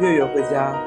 月月回家。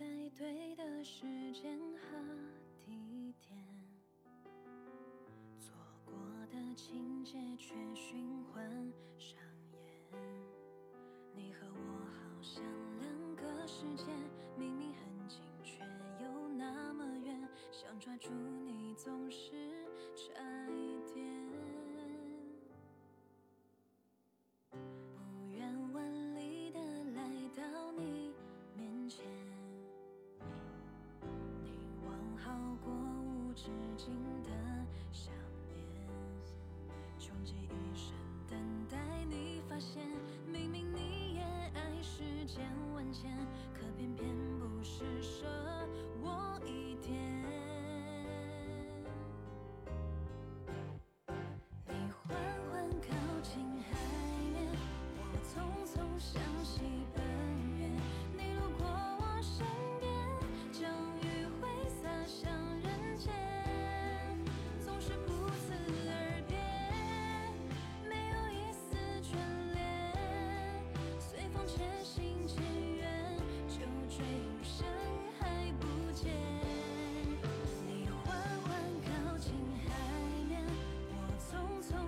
在对的时间和地点，错过的情节却循环上演。你和我好像两个世界，明明很近却又那么远，想抓住你总是心的想念，穷极一生等待你发现，明明你也爱世间万千，可偏偏不施舍我一点。你缓缓靠近海面，我匆匆向。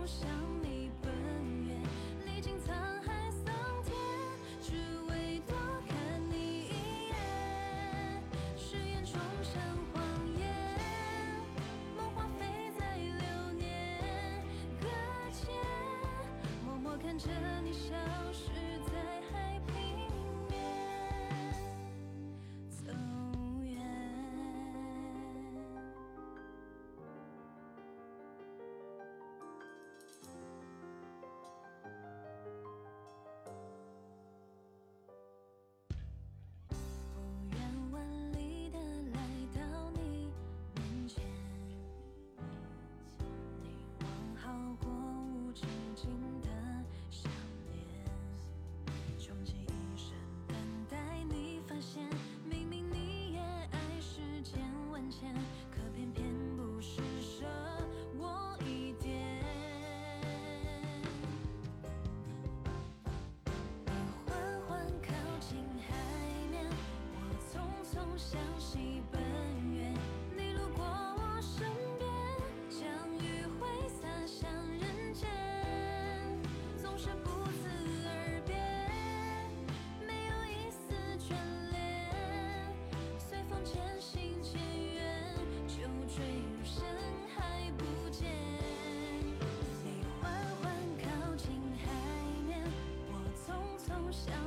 向你奔远，历经沧海桑田，只为多看你一眼。誓言冲成谎言，梦化飞在流年搁浅，默默看着你消失。向西奔远，你路过我身边，将余晖洒向人间，总是不辞而别，没有一丝眷恋，随风渐行渐远，就坠入深海不见，你缓缓靠近海面，我匆匆向。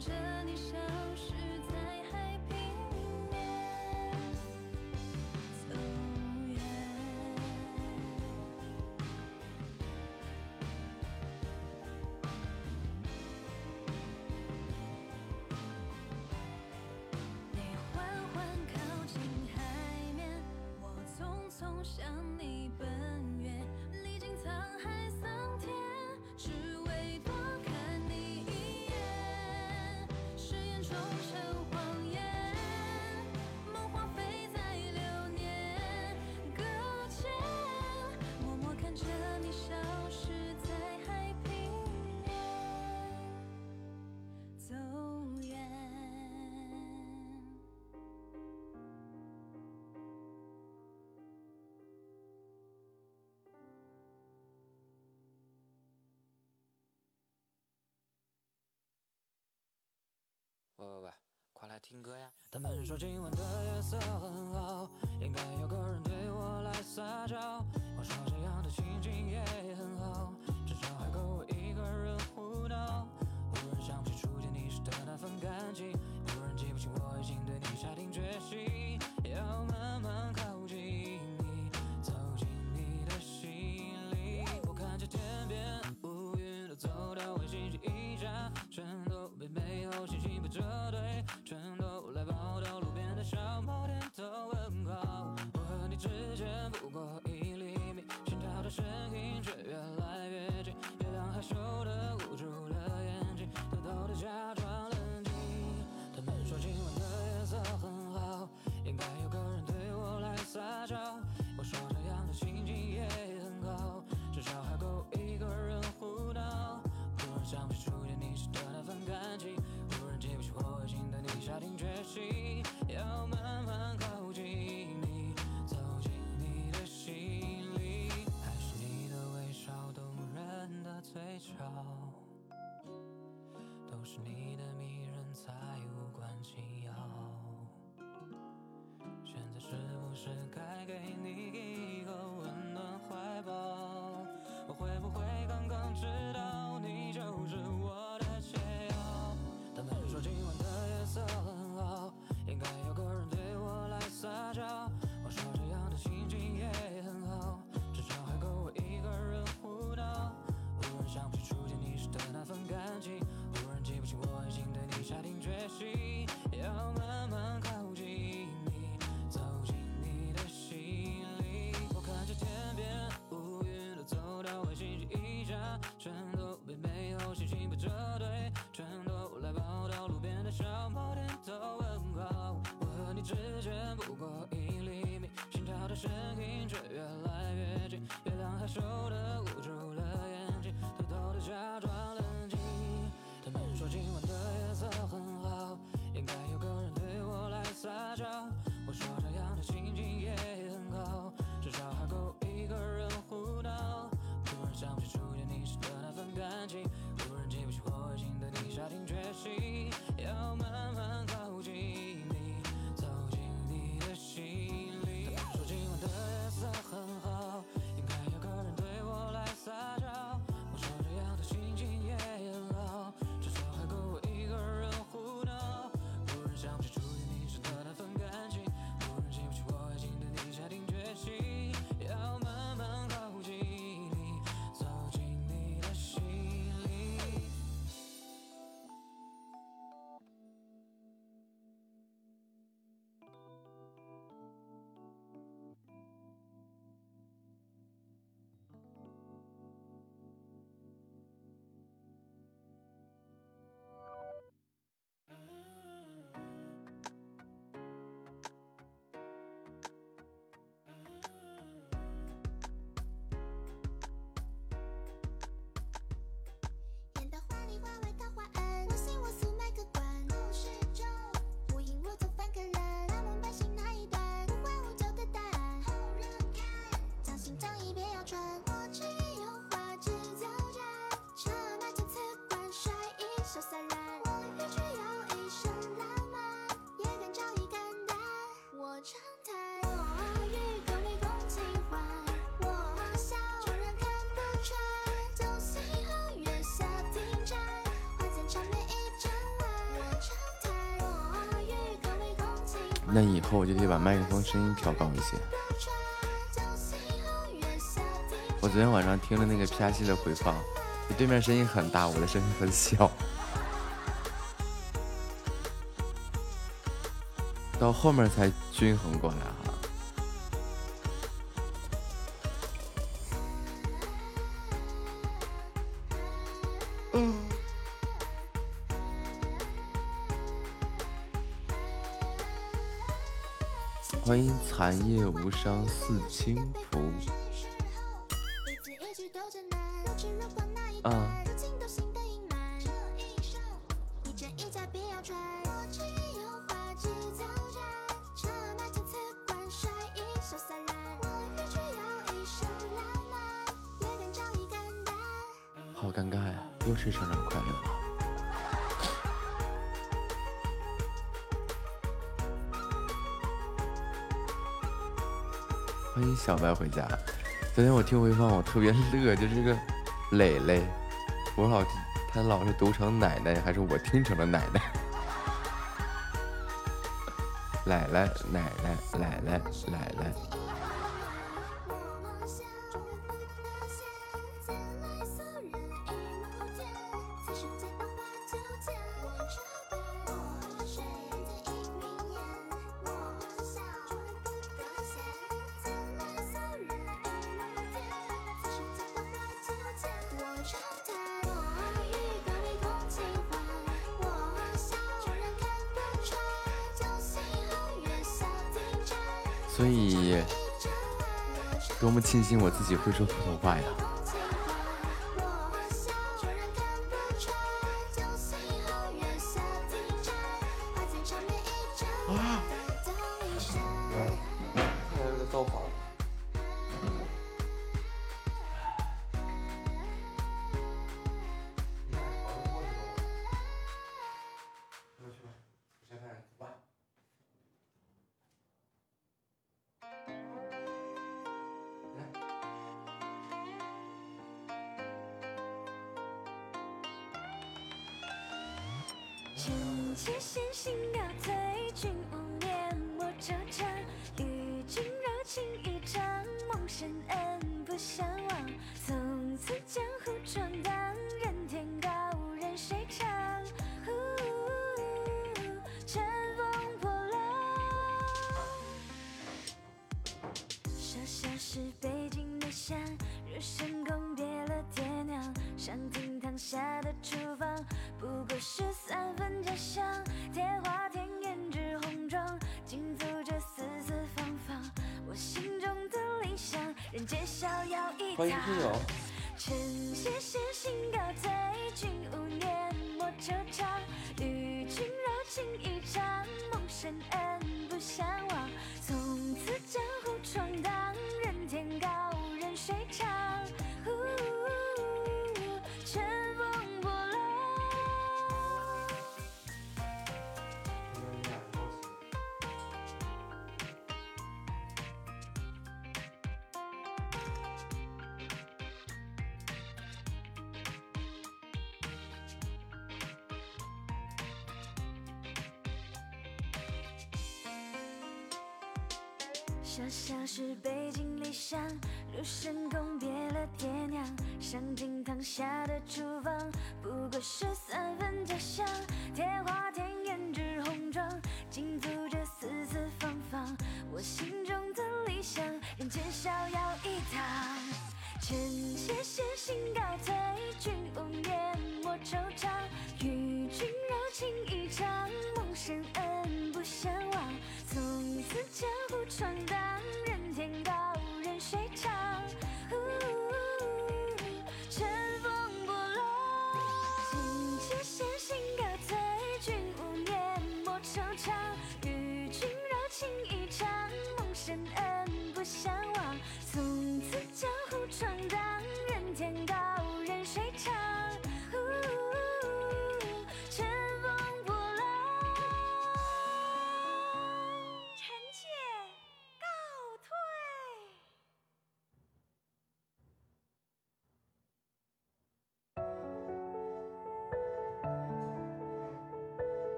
这。喂喂喂快来听歌呀他们说今晚的夜色很好应该有个人对我来撒娇。不是你的迷人才无关紧要。现在是不是该给那以后我就可以把麦克风声音调高一些。我昨天晚上听了那个 P R C 的回放，对面声音很大，我的声音很小。到后面才均衡过来啊。寒夜无伤，似轻浮。听回放，我特别乐，就是这个磊磊，我老他老是读成奶奶，还是我听成了奶奶？奶奶奶奶奶奶奶奶。我自己会说普通话呀！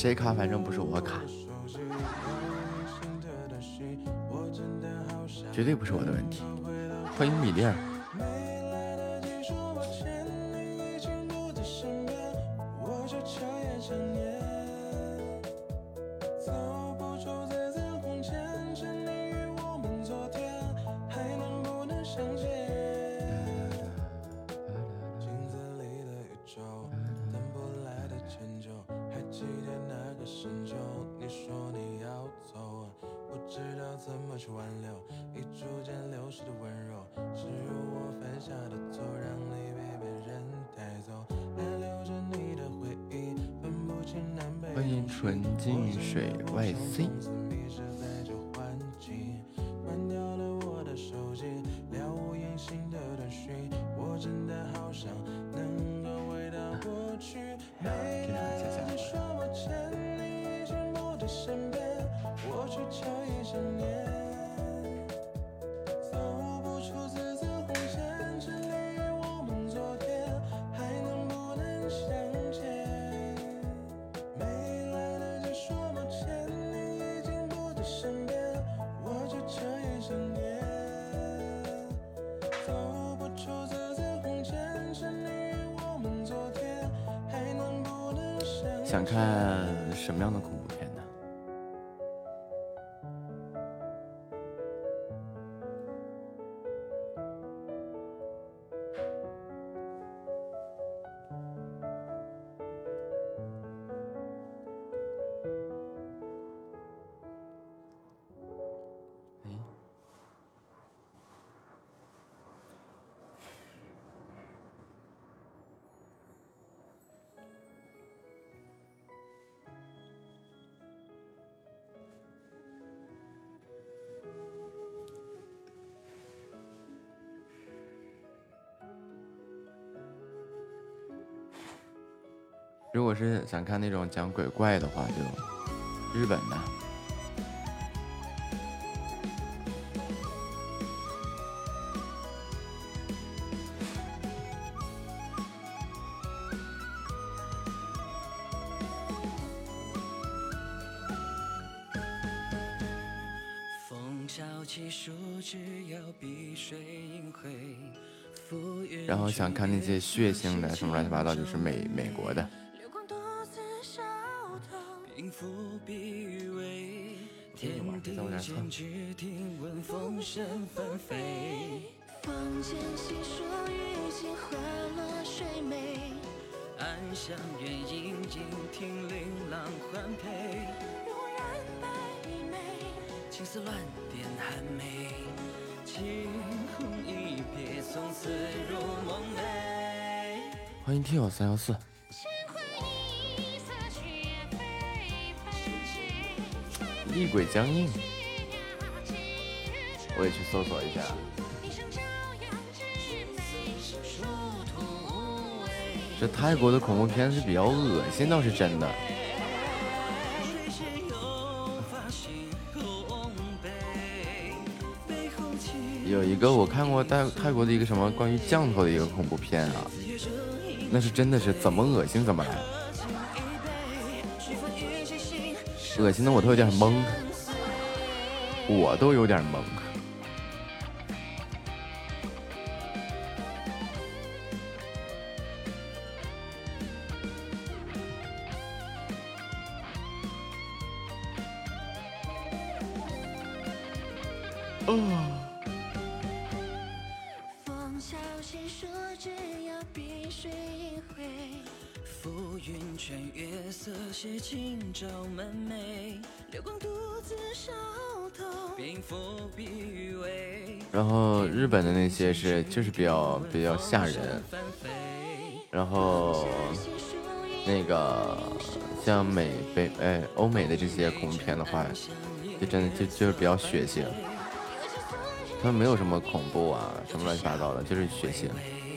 谁卡反正不是我卡，绝对不是我的问题。欢迎米粒儿，是想看那种讲鬼怪的话，就日本的。然后想看那些血腥的什么乱七八糟，就是美美国的。丝乱点寒梅，惊鸿一瞥，从此入梦寐。欢迎听友三幺四，千回一色却非非。厉鬼僵硬，我也去搜索一下。这泰国的恐怖片是比较恶心，倒是真的。哥我看过泰泰国的一个什么关于降头的一个恐怖片啊，那是真的是怎么恶心怎么来，恶心的我都有点懵，我都有点懵。就是比较比较吓人，然后那个像美北哎欧美的这些恐怖片的话，就真的就就是比较血腥，他们没有什么恐怖啊什么乱七八糟的，就是血腥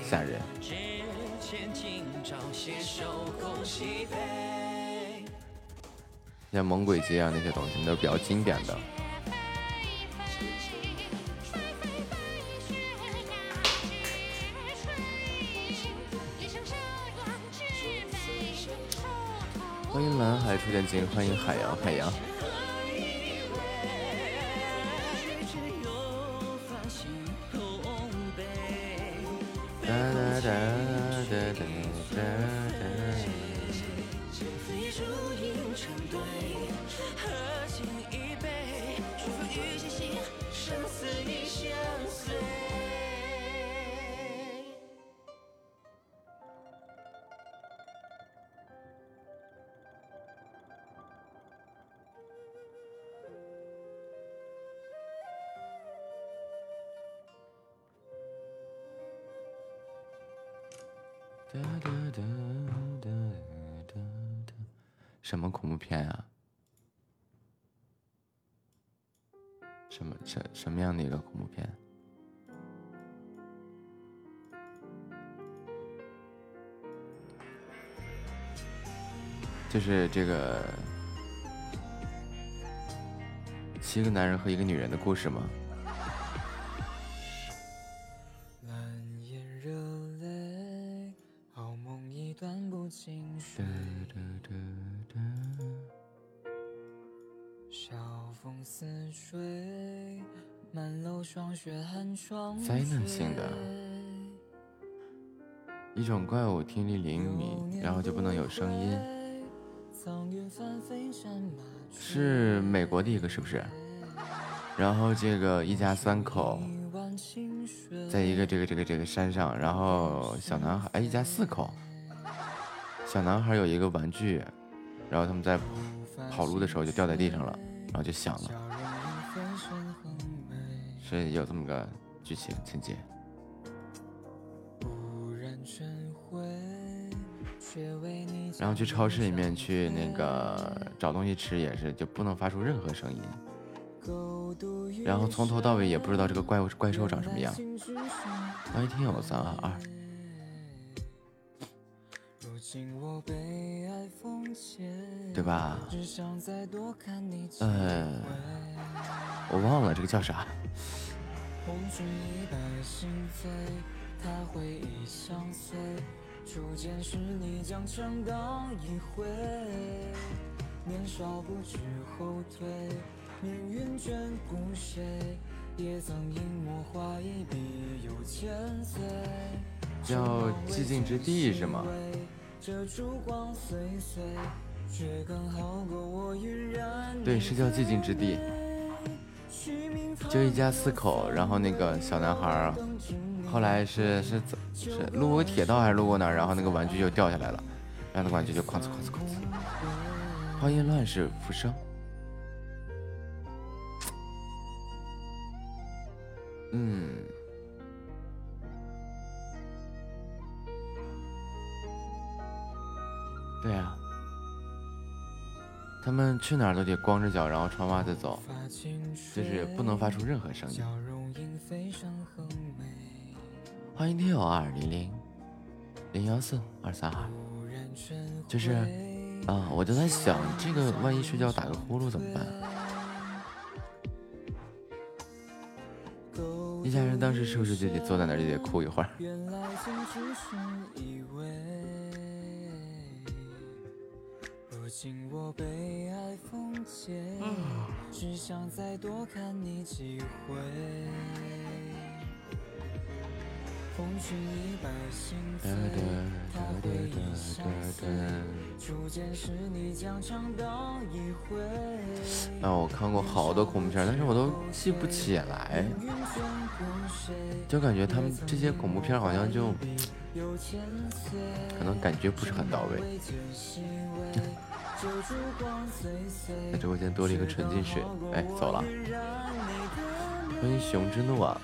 吓人。像猛鬼街啊那些东西，都比较经典的。出现金，欢迎海洋海洋。哒哒哒哒哒哒什么恐怖片啊？什么什什么样的一个恐怖片？就是这个七个男人和一个女人的故事吗？声音。是美国的一个是不是？然后这个一家三口，在一个这个这个这个山上，然后小男孩哎一家四口，小男孩有一个玩具，然后他们在跑路的时候就掉在地上了，然后就响了，是有这么个剧情情节。然后去超市里面去那个找东西吃也是，就不能发出任何声音。然后从头到尾也不知道这个怪物怪兽长什么样。欢迎听友三二二。对吧？呃，我忘了这个叫啥。初见时，你将成当一回。年少不知后退，命运眷顾谁？也曾因墨画一笔又千岁。叫寂静之地是吗？这烛光岁岁，却刚好过我晕染。对，是叫寂静之地。就一家四口，然后那个小男孩儿，后来是是怎是路过铁道还是路过哪儿，然后那个玩具就掉下来了，然后那玩具就哐哧哐哧哐哧。欢迎乱世浮生。嗯，对呀、他们去哪儿都得光着脚，然后穿袜子走，就是不能发出任何声音。欢迎听友二零零零幺四二三二，就是啊，我就在想，这个万一睡觉打个呼噜怎么办？一家人当时是不是就得坐在那儿就得哭一会儿？原来曾只是以为，如今我，看你几回。红裙一拜心醉，他回忆相随。初见时你将长刀一挥，啊，我看过好多恐怖片，但是我都记不起来，就感觉他们这些恐怖片好像就。可能感觉不是很到位。在直播间多了一个纯净水，哎，走了。欢迎熊之怒啊！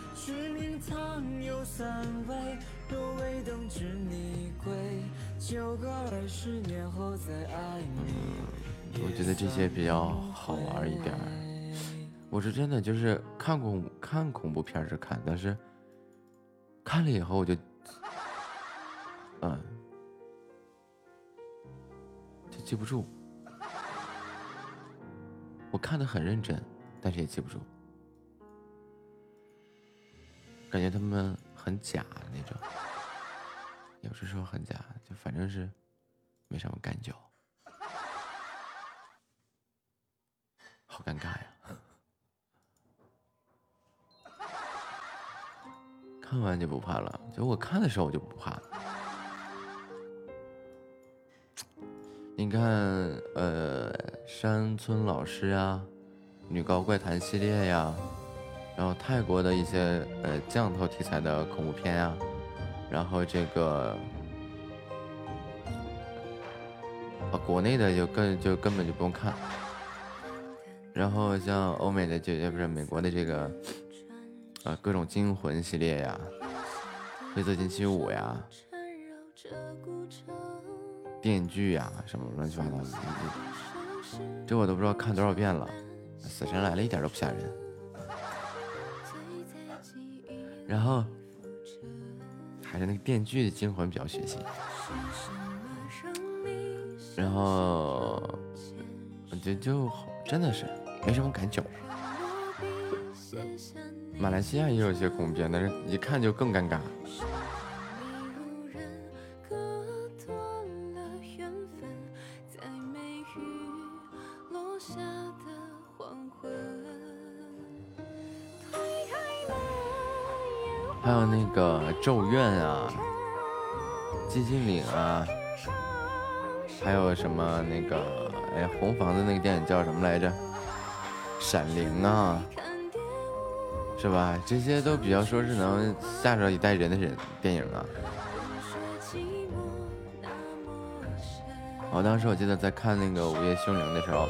隐藏有三位，都未等知你归，就二十年后再爱你。我觉得这些比较好玩一点。我是真的就是看恐看恐怖片是看，但是看了以后我就，嗯，就记不住。我看的很认真，但是也记不住。感觉他们很假那种，也不是说很假，就反正是没什么感觉，好尴尬呀！看完就不怕了，就我看的时候我就不怕。你看，呃，山村老师呀，女高怪谈系列呀，然后泰国的一些呃降头题材的恐怖片呀，然后这个啊国内的就根就根本就不用看，然后像欧美的就也不是美国的这个啊各种惊魂系列呀，黑色星期五呀。电锯呀，什么乱七八糟的，这我都不知道看多少遍了。死神来了一点都不吓人。然后还是那个电锯的惊魂比较血腥。然后我觉得就真的是没什么感觉。马来西亚也有些恐怖片，但是一看就更尴尬。咒怨啊，寂静岭啊，还有什么那个哎红房子那个电影叫什么来着？闪灵啊，是吧？这些都比较说是能吓着一代人的人电影啊。我当时我记得在看那个《午夜凶铃》的时候。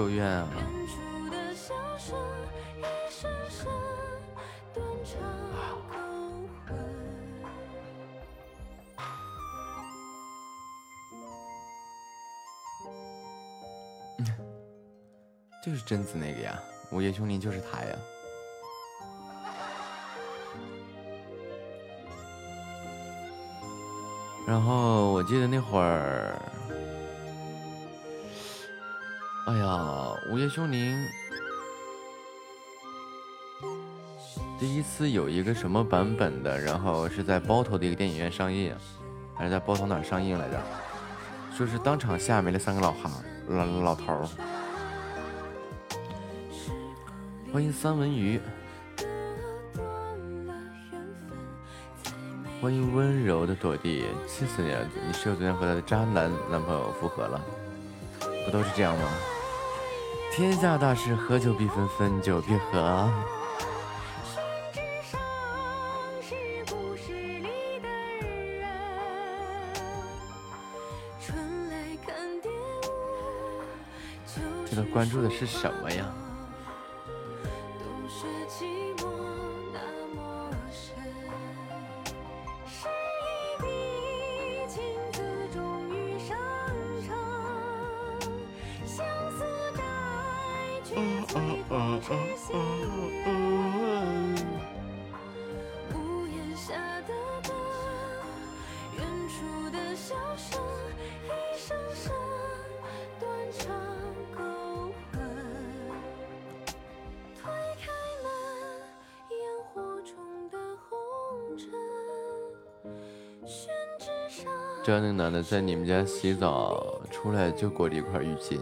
咒怨啊！就是贞子那个呀，午夜凶铃就是他呀。然后我记得那会儿。哎呀，午夜凶铃第一次有一个什么版本的，然后是在包头的一个电影院上映，还是在包头哪上映来着？说是当场吓没了三个老汉老老头儿。欢迎三文鱼，欢迎温柔的朵地，气死你了！你室友昨天和他的渣男男朋友复合了，不都是这样吗？天下大事，合久必分，分久必合。这个关注的是什么呀？的在你们家洗澡出来，就裹着一块浴巾。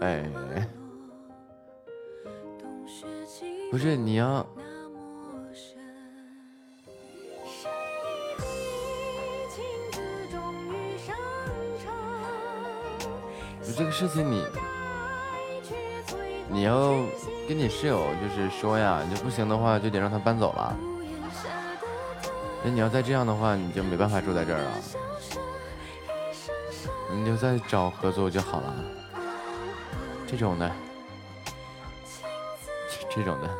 哎，不是你要，这个事情你，你要跟你室友就是说呀，你就不行的话就得让他搬走了。那你要再这样的话，你就没办法住在这儿了，你就再找合作就好了。这种的，这种的。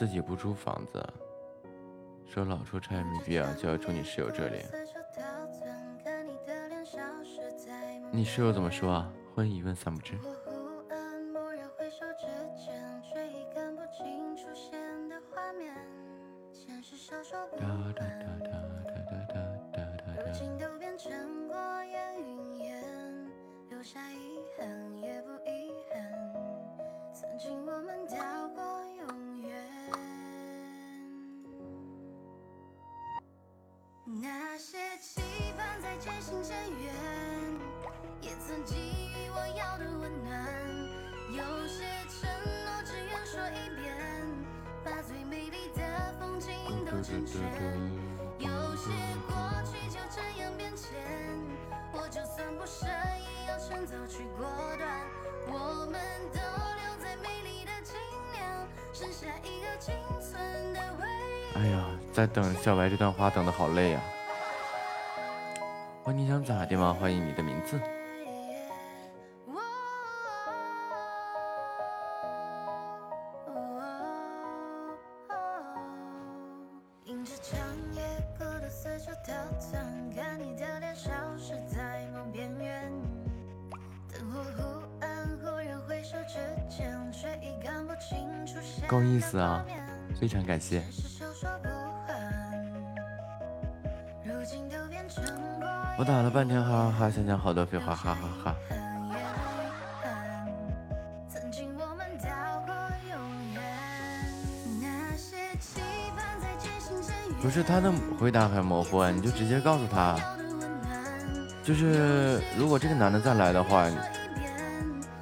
自己不住房子说老出差没必要就要住你室友这里。你室友怎么说啊？欢迎一问三不知。小白这段话等的好累呀、啊。你想咋地吗？欢迎你的名字。够意思啊！非常感谢。我打了半天，哈哈哈，想想好多废话，哈哈哈。不是，他的回答很模糊啊，你就直接告诉他，就是如果这个男的再来的话，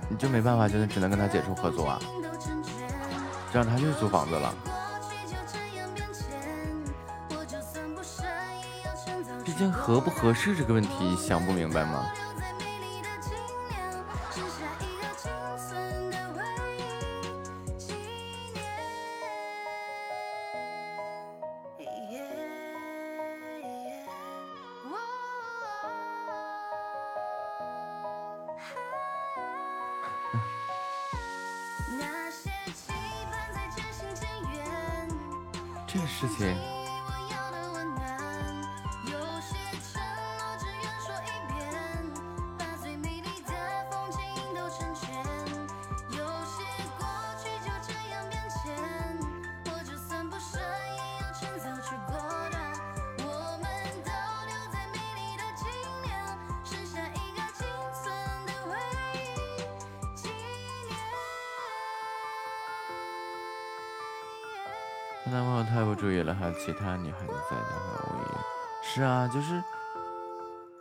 你就没办法，就是只能跟他解除合作啊，这样他又租房子了。合不合适这个问题想不明白吗？其他女孩子在的话我也是啊就是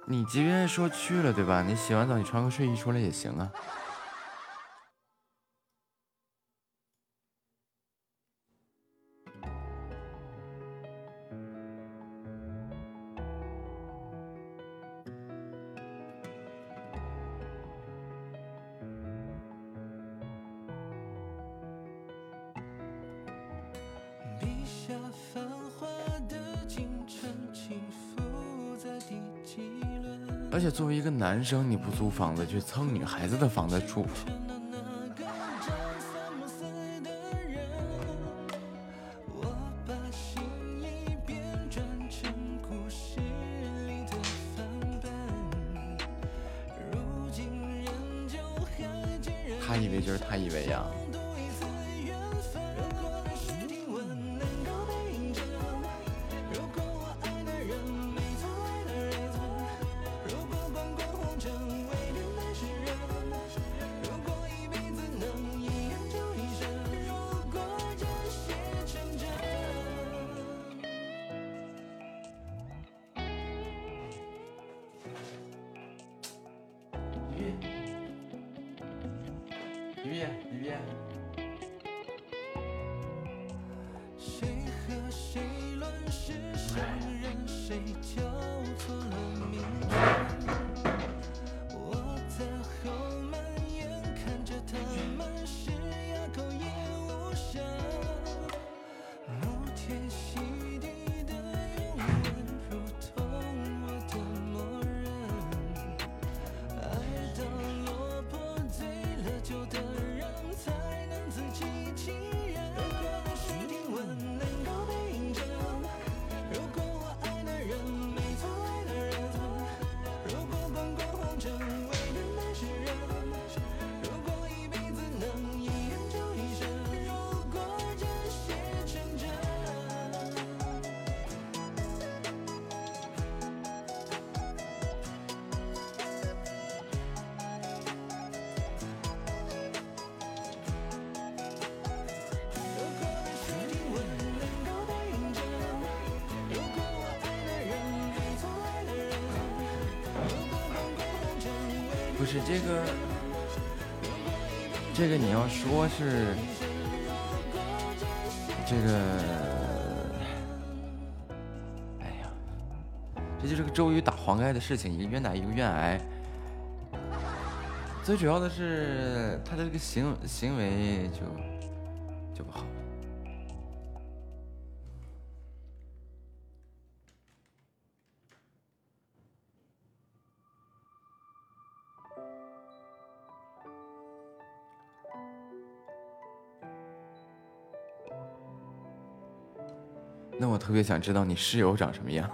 你即便说去了对吧？你洗完澡你穿个睡衣出来也行啊。生你不租房子去蹭女孩子的房子住是这个，哎呀，这就是个周瑜打黄盖的事情，一个愿打一个愿挨。最主要的是他的这个行行为就想知道你室友长什么样。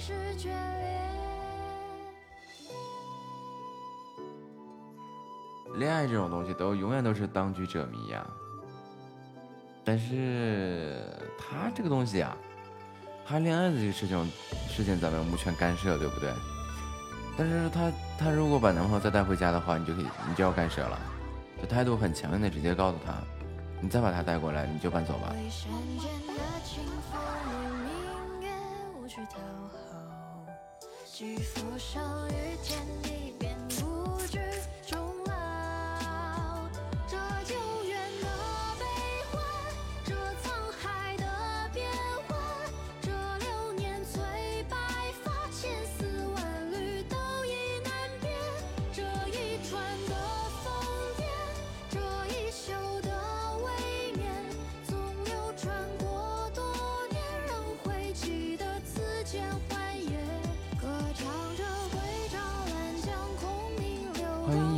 是眷恋。恋爱这种东西都永远都是当局者迷呀。但是他这个东西啊，他恋爱的这个事情事情咱们无权干涉，对不对？但是他他如果把男朋友再带回家的话，你就可以你就要干涉了，就态度很强硬的直接告诉他，你再把他带过来，你就搬走吧。为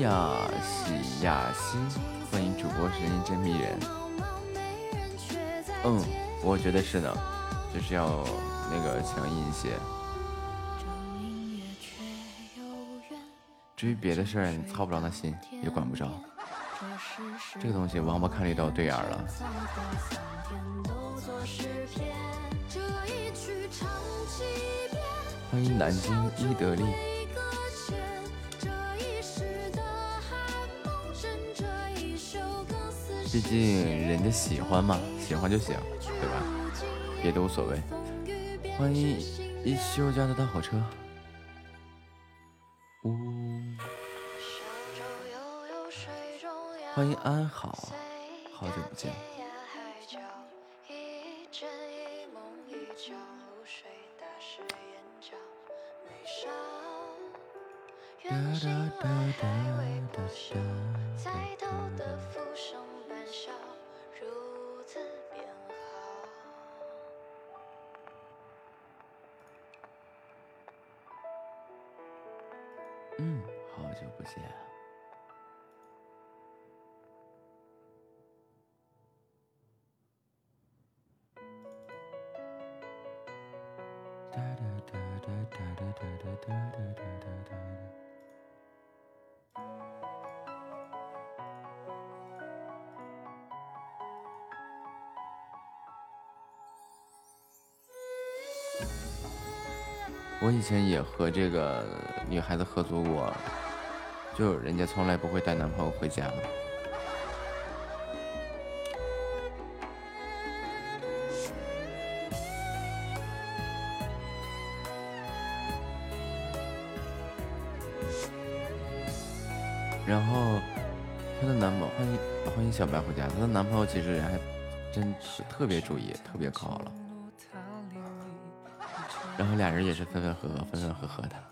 雅喜雅欣，欢迎主播声音真迷人。嗯，我觉得是的，就是要那个强硬一些。至于别的事儿，你操不着那心，也管不着。这个东西王八看绿豆对眼了。欢迎南京伊德利。毕竟人家喜欢嘛，喜欢就行，对吧？别的无所谓。欢迎一休家的大火车。呜、欢迎安好，好久不见。一真一梦一觉，我以前也和这个女孩子合租过。就人家从来不会带男朋友回家。然后她的男朋友欢迎欢迎小白回家，她的男朋友其实人还真是特别注意，特别可好了。然后俩人也是分分合合，分分合合的。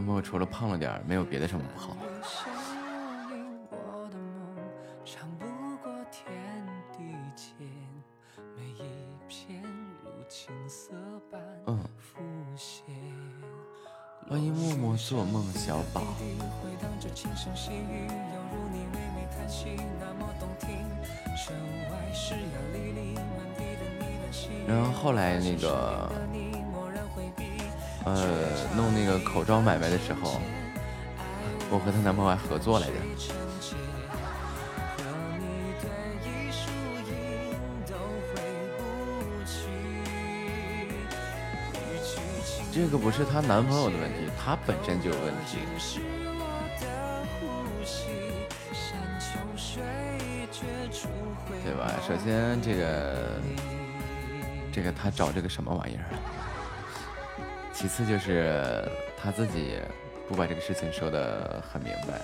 男朋友除了胖了点，没有别的什么不好。嗯，欢迎默默做梦小宝。然后后来那个，呃，弄那个口罩买卖的时候，我和她男朋友还合作来着。这个不是她男朋友的问题，她本身就有问题。对吧？首先这个，这个他找这个什么玩意儿？其次就是他自己不把这个事情说得很明白。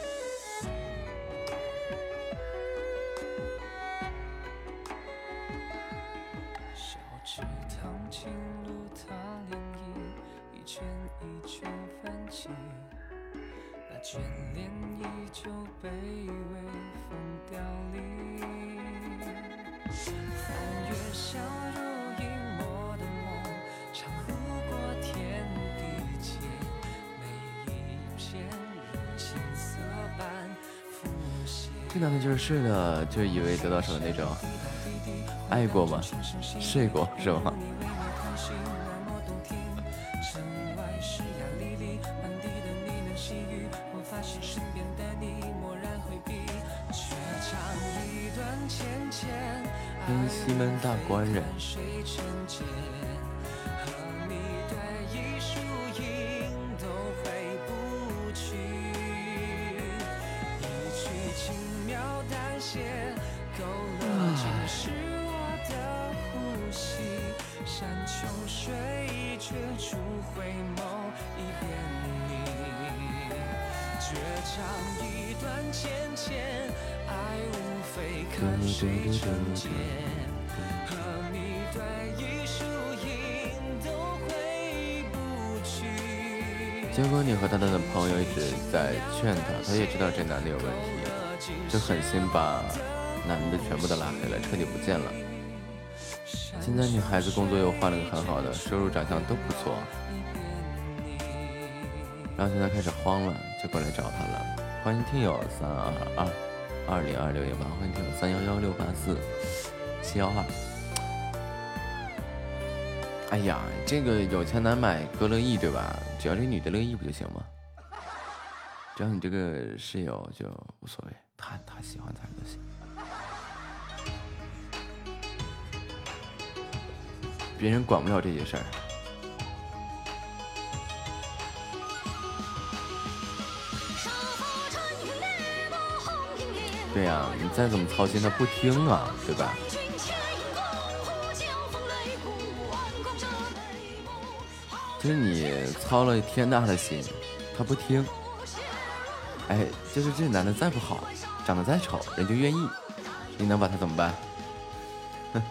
就以为得到什么那种，爱过吗？睡过是吗？跟西门大官人。结果你和他的朋友一直在劝他，他也知道这男的有问题，就狠心把男的全部都拉黑了，彻底不见了。现在女孩子工作又换了个很好的，收入、长相都不错，然后现在开始慌了，就过来找他了。欢迎听友三二二二零二六幺八，欢迎听友三幺幺六八四七幺二。哎呀，这个有钱难买哥乐意，对吧？只要这女的乐意不就行吗？只要你这个室友就无所谓，他他喜欢咋都行。别人管不了这些事儿。对呀，你再怎么操心，他不听啊，对吧？就是你操了天大的心，他不听。哎，就是这男的再不好，长得再丑，人就愿意，你能把他怎么办？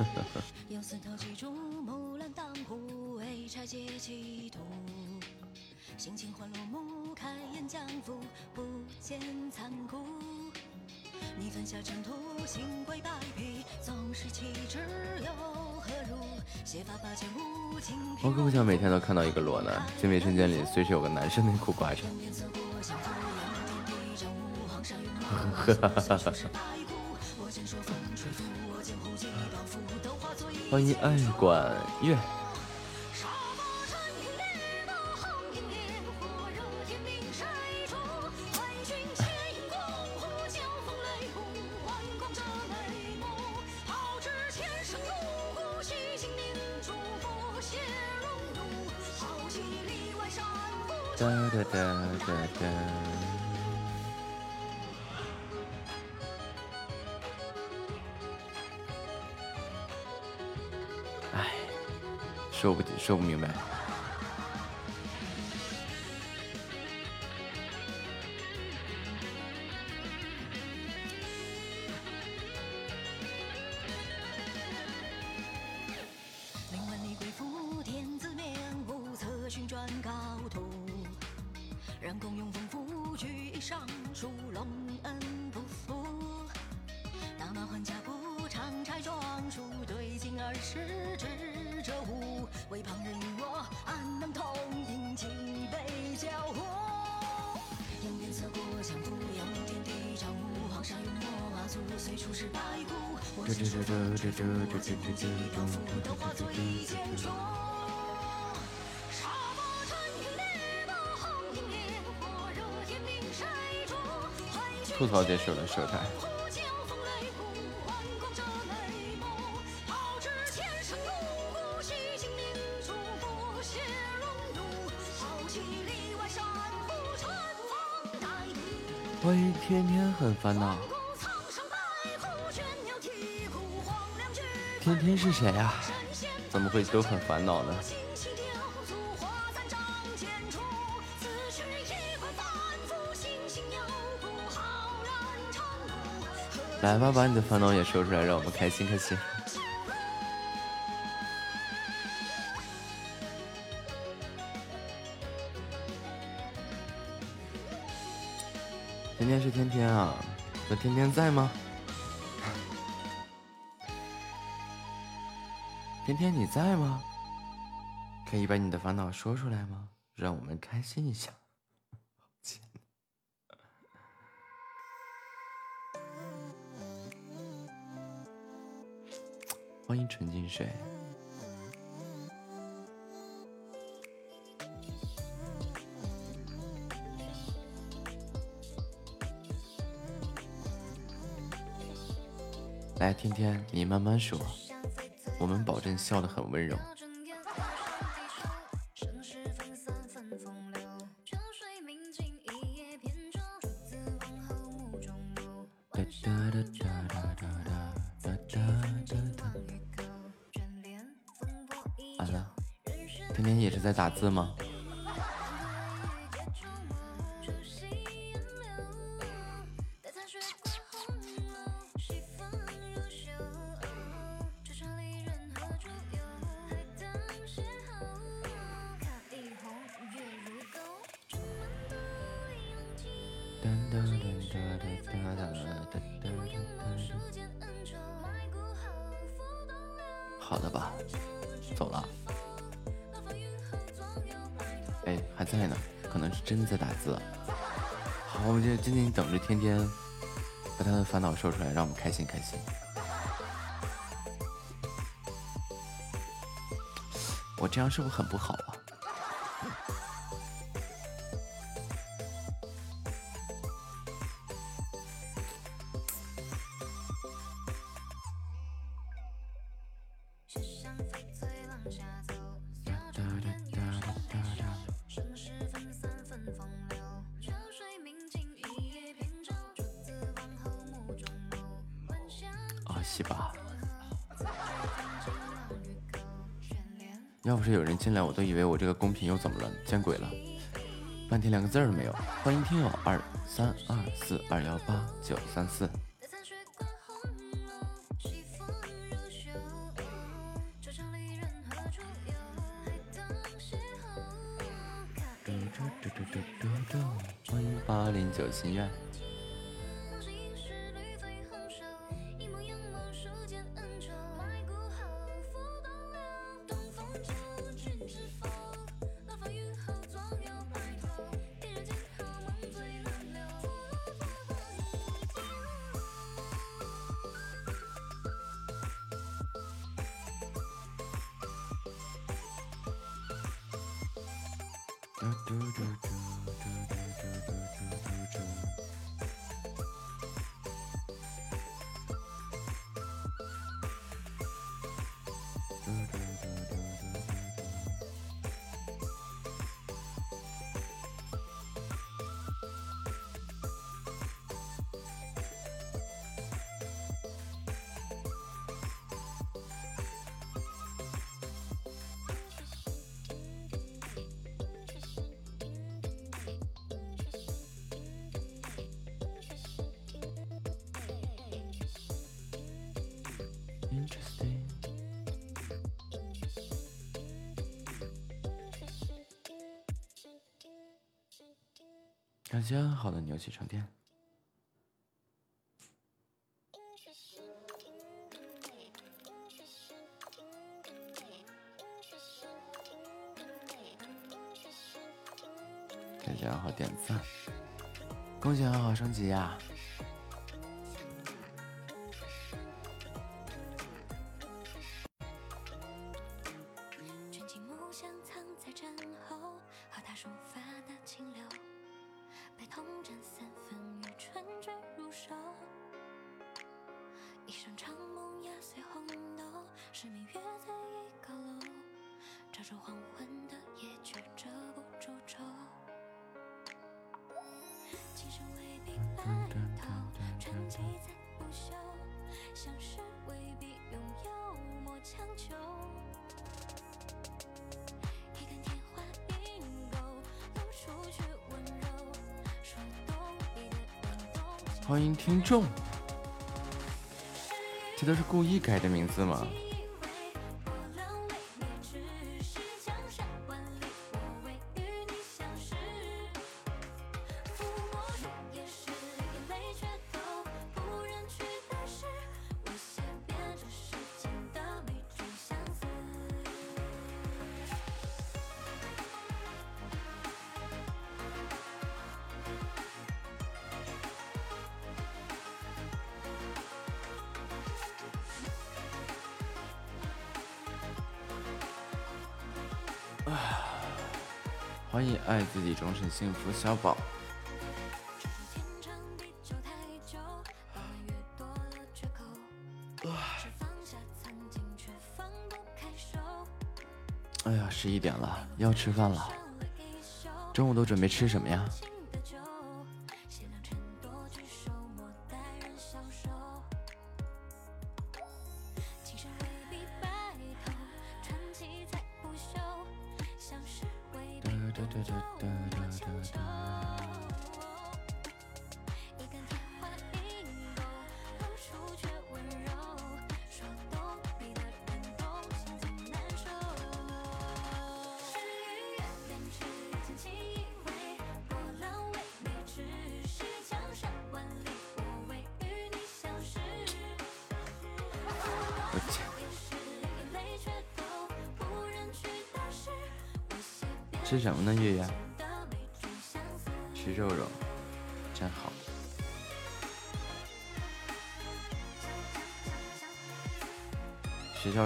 我可不想每天都看到一个裸男，进卫生间里随时有个男生内裤挂着。欢迎爱管乐。哒哒哒哒哒。哎，说不说不明白。吐槽结束了，舌苔。我一天天很烦恼。天天是谁呀、怎么会都很烦恼呢？来吧把你的烦恼也说出来让我们开心开心。今天是天天啊那天天在吗？天天你在吗？可以把你的烦恼说出来吗？让我们开心一下。欢迎纯净水。来天天你慢慢说。我们保证笑得很温柔。打字吗？开心开心。我这样是不是很不好洗吧，要不是有人进来，我都以为我这个公屏又怎么了？见鬼了，半天连个字了没有？欢迎听友二三二四二幺八九三四，欢迎八零九心愿。感谢安浩的牛气床垫，感谢安浩点赞，恭喜安浩升级呀。改的名字吗？爱自己，终身幸福，小宝。哎呀，十一点了，要吃饭了。中午都准备吃什么呀？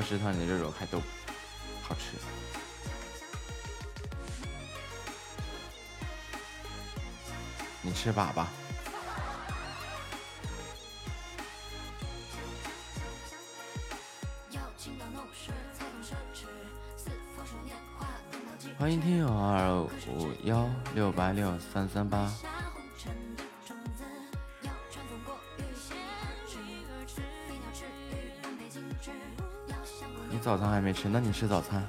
食堂里的肉肉还都好吃。你吃粑粑。欢迎听友二五幺六八六三三八。没吃，那你吃早餐。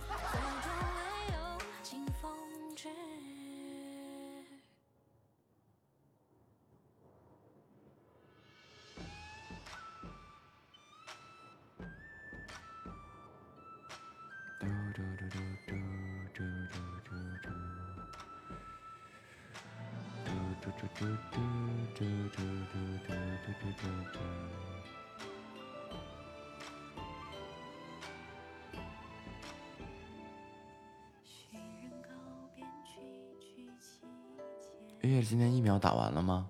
月，今天疫苗打完了吗？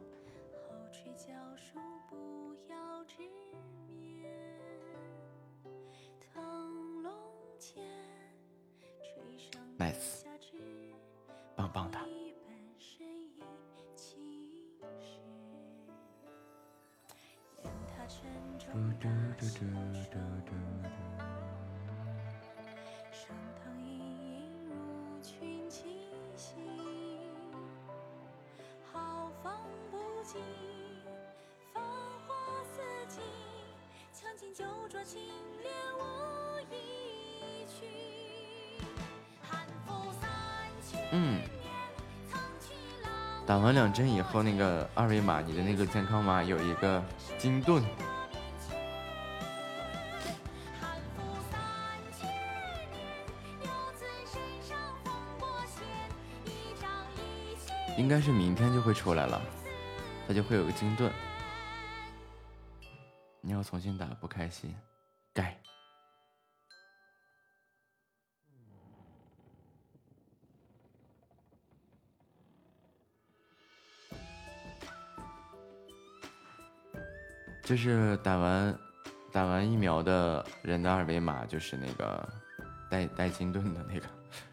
两两针以后，那个二维码，你的那个健康码有一个金盾。应该是明天就会出来了，它就会有个金盾。你要重新打，不开心。就是打完打完疫苗的人的二维码，就是那个带带金盾的那个，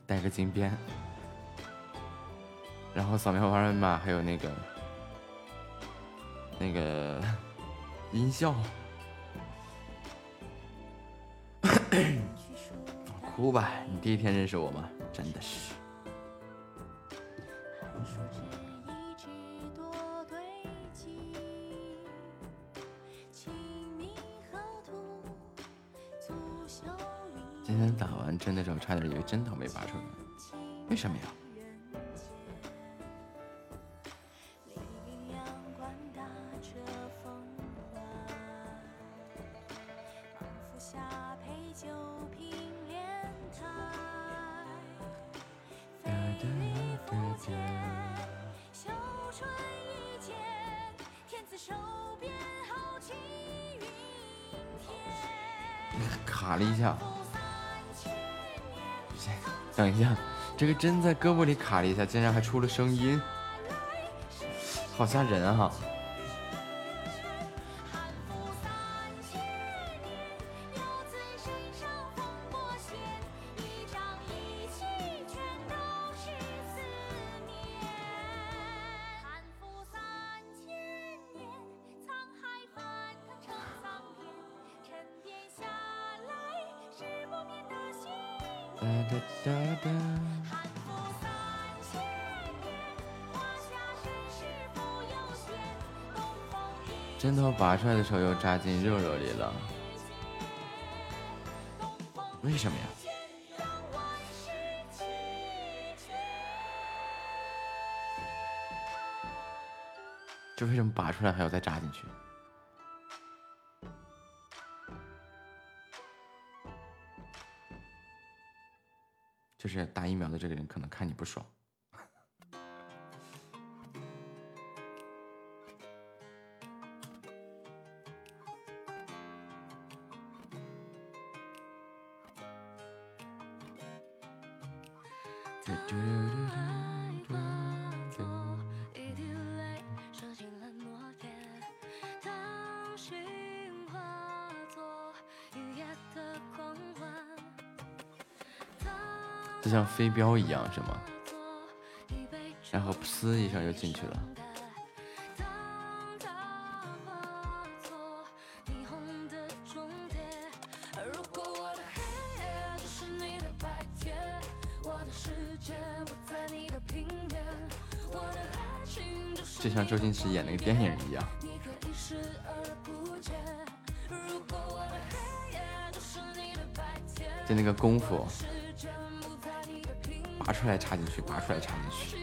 带个金边，然后扫描二维码还有那个那个音效，哭吧！你第一天认识我吗？真的是。真的时候，差点以为针头没拔出来，为什么呀？针在胳膊里卡了一下，竟然还出了声音，好吓人啊！出来的时候又扎进肉肉里了，为什么呀？这为什么拔出来还要再扎进去？就是打疫苗的这个人可能看你不爽。标一样，是吗？然后噗一声就进去了。就像周星驰演那个电影一样。就那个功夫。拔出来插进去，拔出来插进去。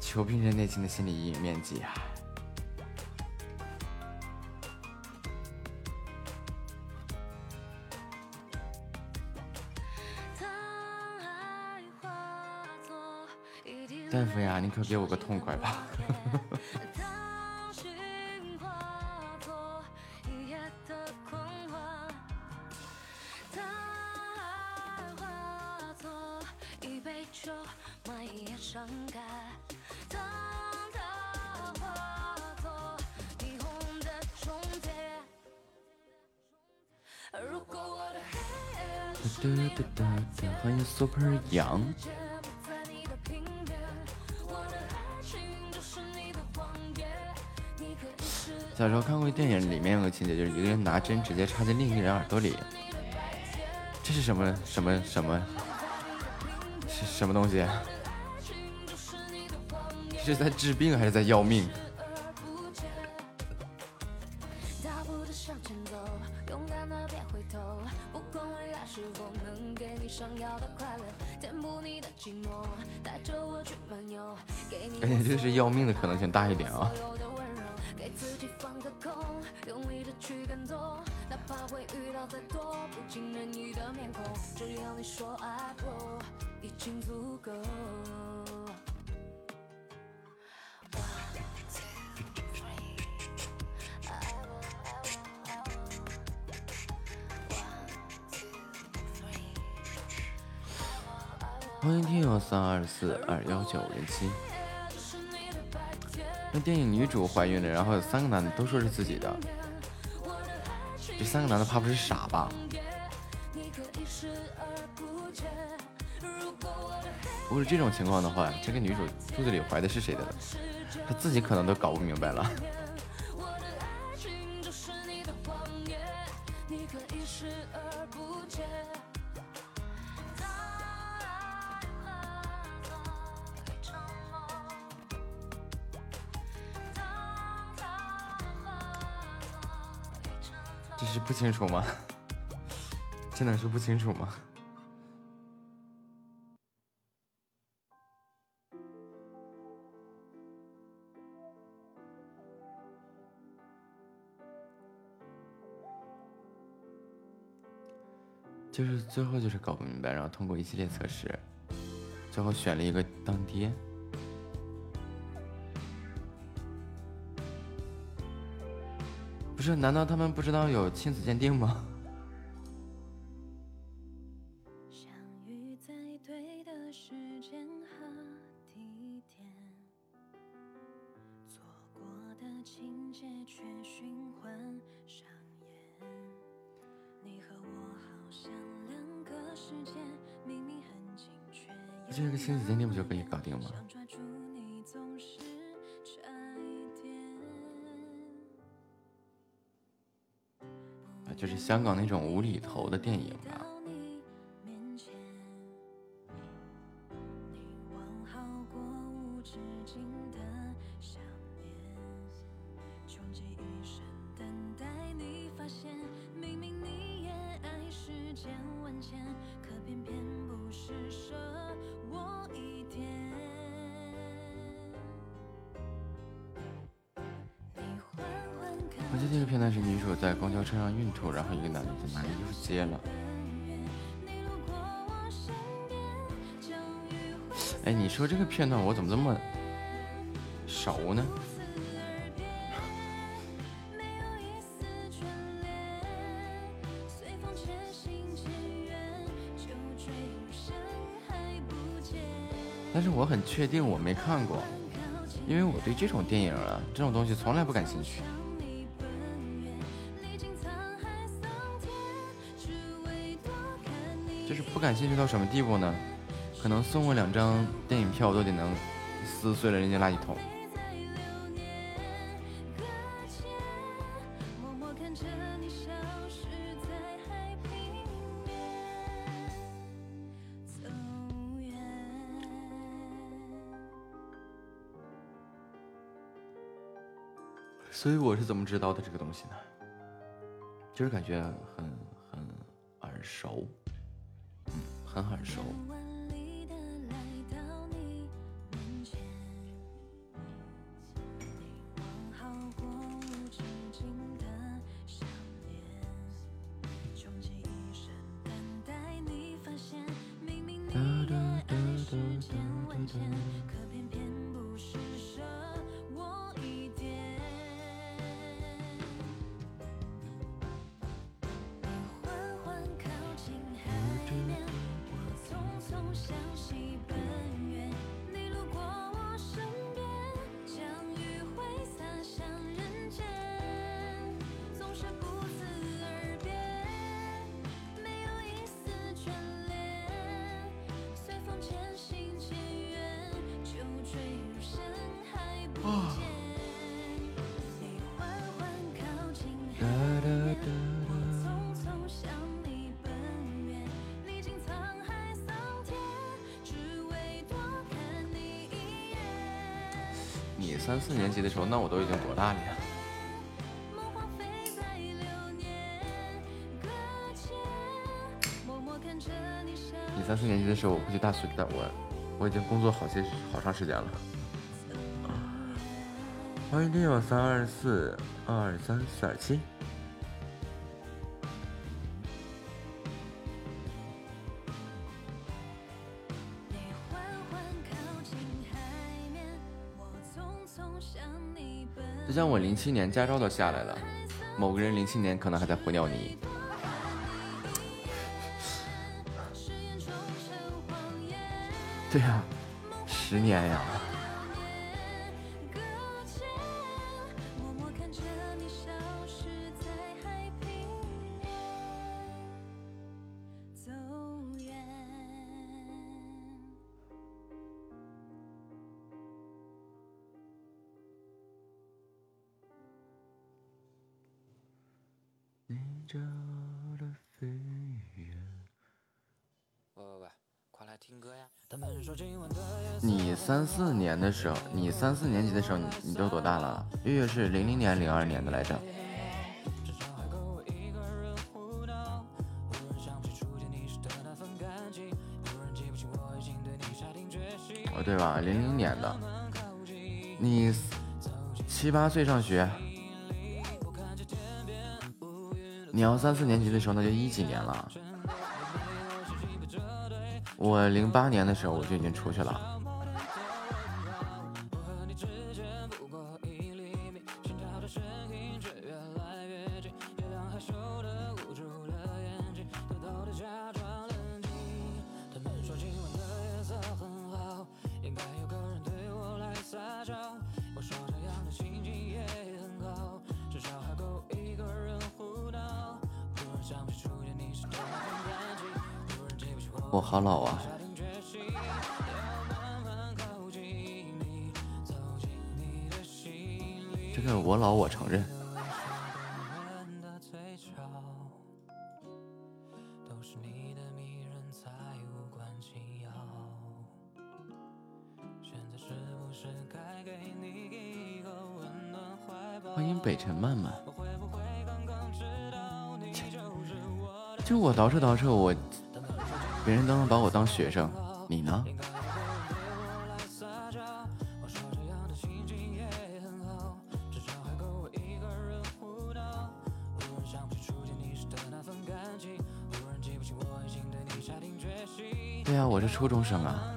求病人内心的心理阴影面积啊！大夫呀，你可给我个痛快吧！Super 杨。小时候看过电影，里面有个情节，就是一个人拿针直接插进另一个人耳朵里。这是什么什么什么？是什么东西？是在治病还是在要命？爱我，爱我。欢迎听友三二四二幺九零七。那电影女主怀孕了，然后有三个男的都说是自己的，这三个男的怕不是傻吧？不见。如果是这种情况的话，这个女主肚子里怀的是谁的？她自己可能都搞不明白了。清楚吗？真的是不清楚吗？就是最后就是搞不明白，然后通过一系列测试，最后选了一个当爹。不是？难道他们不知道有亲子鉴定吗？接了。哎，你说这个片段我怎么这么熟呢？但是我很确定我没看过，因为我对这种电影啊这种东西从来不感兴趣。感兴趣到什么地步呢？可能送我两张电影票，我都得能撕碎了人家垃圾桶。所以我是怎么知道的这个东西呢？就是感觉很很耳熟，很耳熟。级的时候，那我都已经多大了呀？你三四年级的时候，我估计大学大我我已经工作好些好长时间了。欢迎听友三二四二二三四二七。零七年驾照都下来了，某个人零七年可能还在和尿泥。对呀、十年呀。三四年的时候，你三四年级的时候，你你都多大了？月月是零零年、零二年的来着。哦，对吧？零零年的，你七八岁上学，你要三四年级的时候，那就一几年了。我零八年的时候我就已经出去了。初中生啊。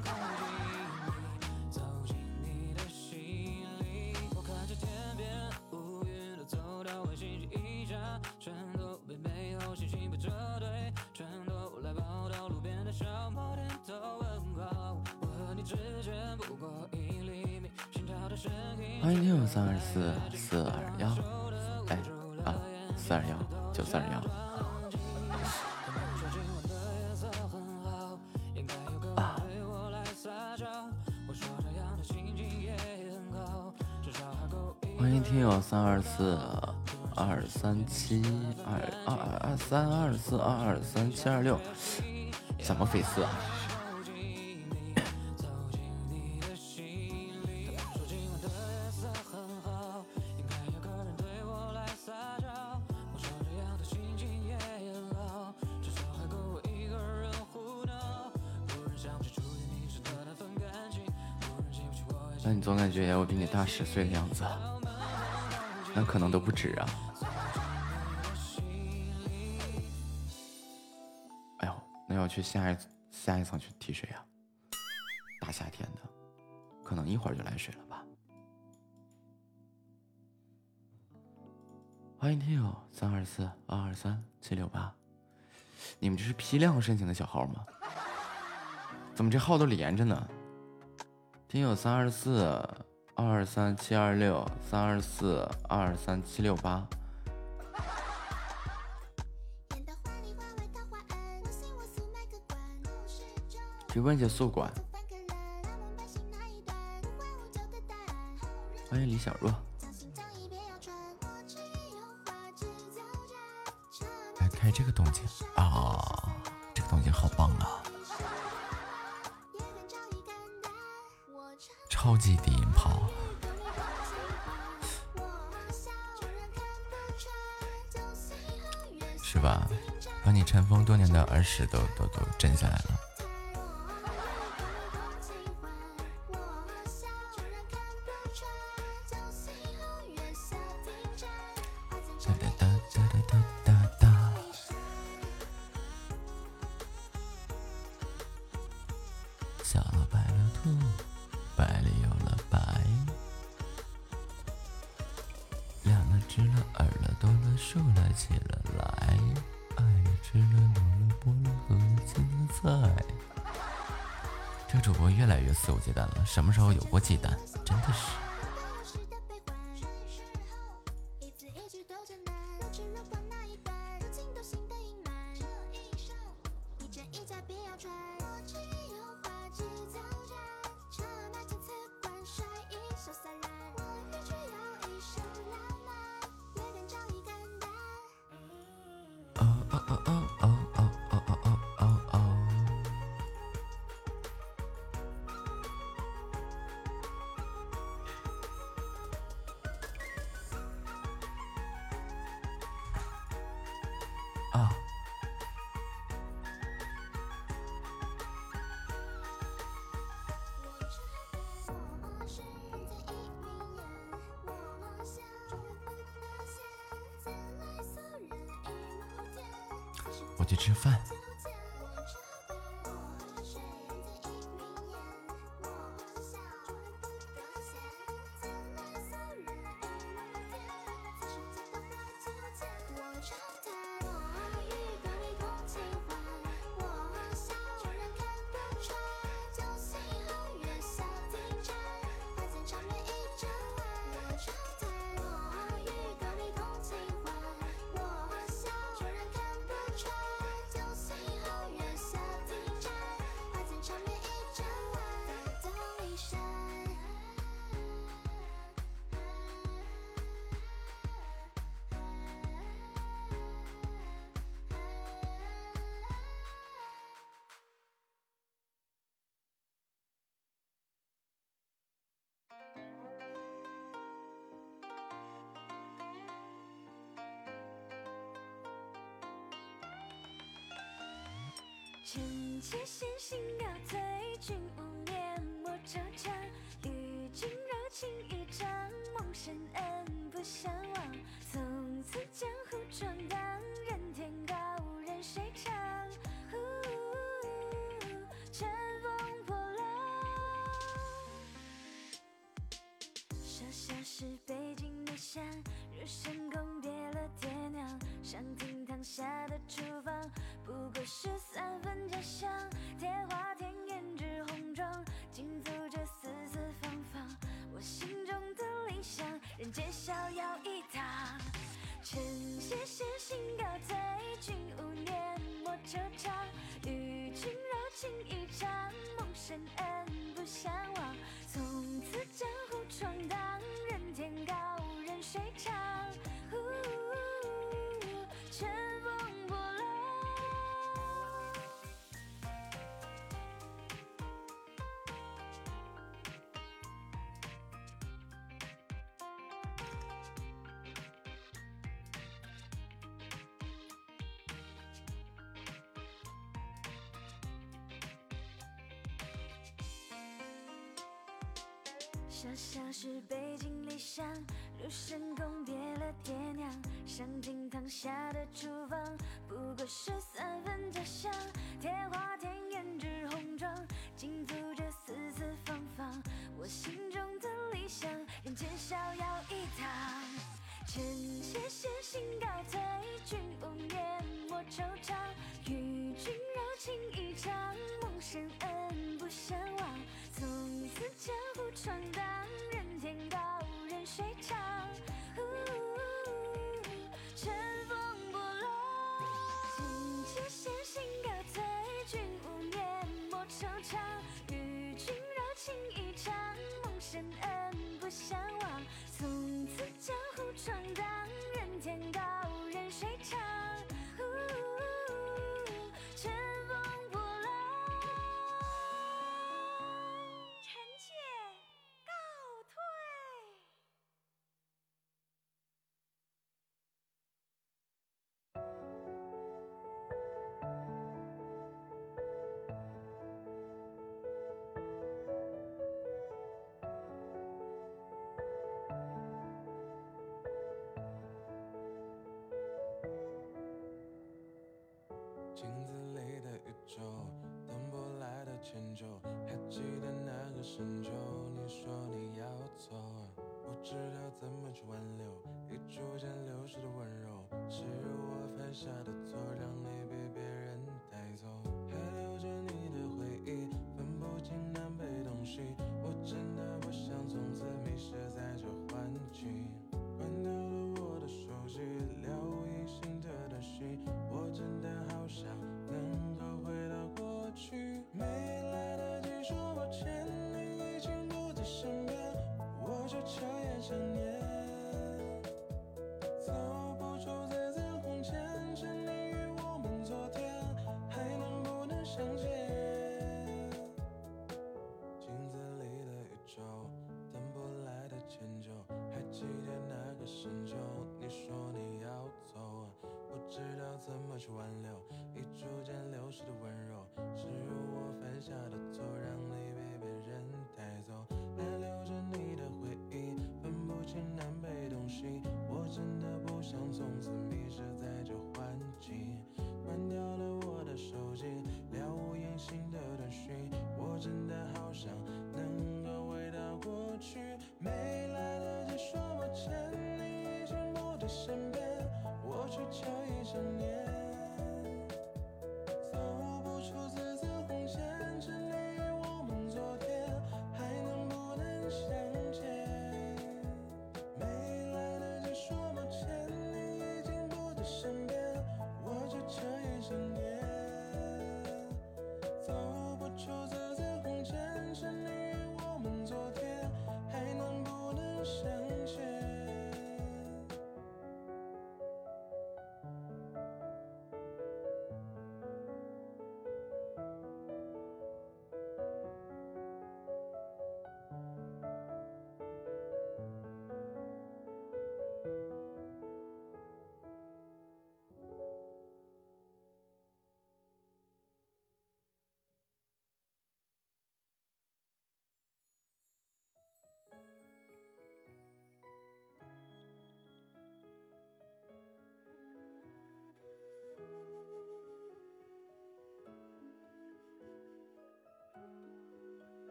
七二六，怎么飞四啊？那你总感觉我比你大十岁的样子，那可能都不止啊。去下一下一层去提水啊！大夏天的，可能一会儿就来水了吧。欢迎听友三二四二二三七六八，你们这是批量申请的小号吗？怎么这号都连着呢？听友三二四二二三七二六三二四二二三七六八，直播间宿管，欢迎李小若。来开这个动静啊，这个动静好棒啊！超级低音炮，是吧？把你尘封多年的儿时都都都震下来了。去吃饭。妾先行告退，君无念莫惆怅。与君柔情一场，梦深恩不相忘。从此江湖闯荡，任天高任水长。呜乘风破浪。舍下是北京的香，日深人间逍遥一趟。臣妾先行告退，君无念莫惆怅。小小是背井离乡，入深宫别了爹娘，上厅堂下的厨房，不过是三分家乡。铁花田胭脂红妆，尽奏着丝丝芳芳。我心中的理想，人间逍遥一趟。臣妾先行告退，君无念莫惆怅。与君柔情一场，梦深恩不相忘。从此江湖闯荡，与君柔情一场，梦深恩不相。迁就还记得那个深秋你说你要走不知道怎么去挽留已逐渐流失的温柔是我犯下的 position.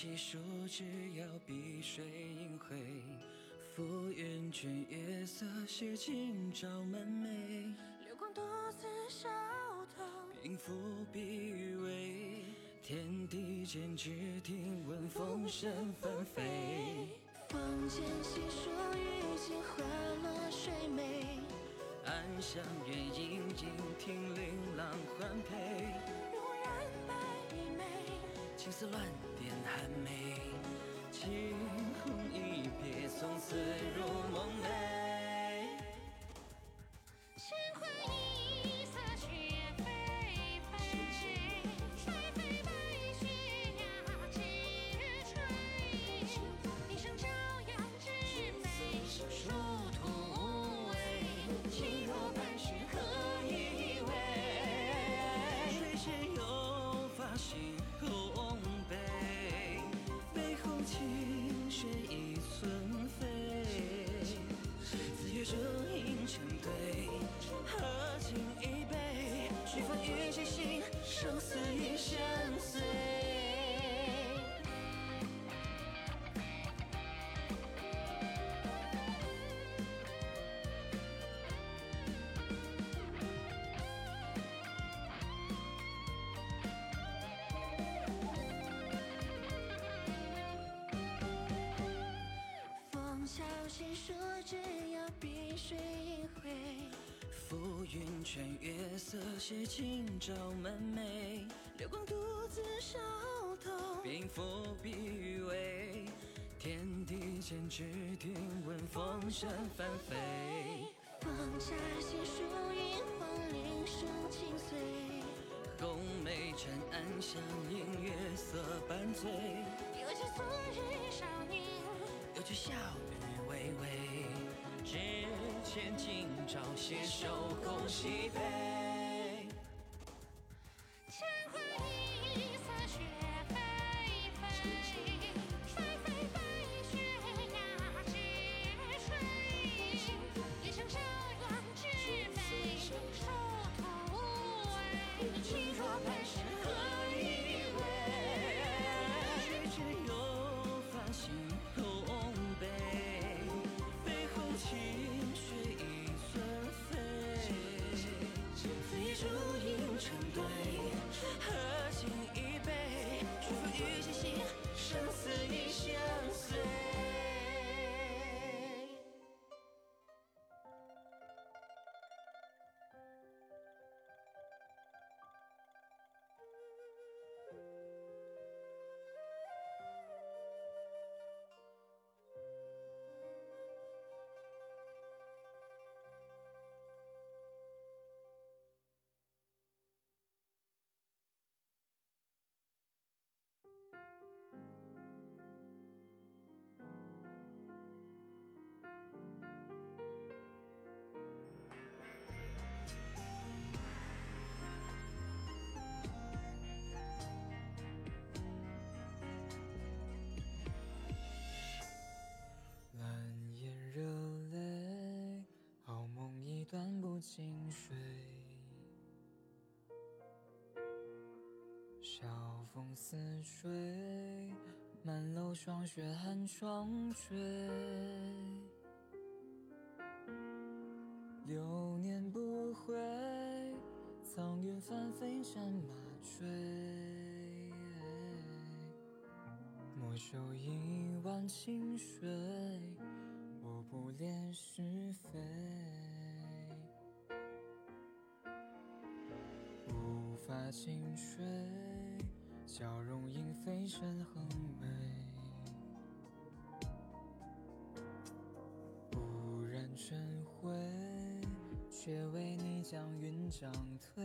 细数枝摇碧水映辉，拂云卷月色，写今朝门楣。流光独自梢头，平复笔余味。天地间，只听闻风声纷飞。坊间细数，雨尽花落水眉。暗香远影，静听琳琅环配。蓦然白衣袂，青丝乱。寒梅惊鸿一瞥，从此入梦。死一生随风萧兮孰知有碧水映辉浮云卷月色写今朝门楣否必为天地间只听，闻风声翻飞。放下心树影，黄陵声清脆。宫眉沉暗香，映月色半醉。有句昨日少年，有句笑语微微。只欠今朝携手共西北。清水。晓风似水，满楼霜雪寒窗坠。涨退。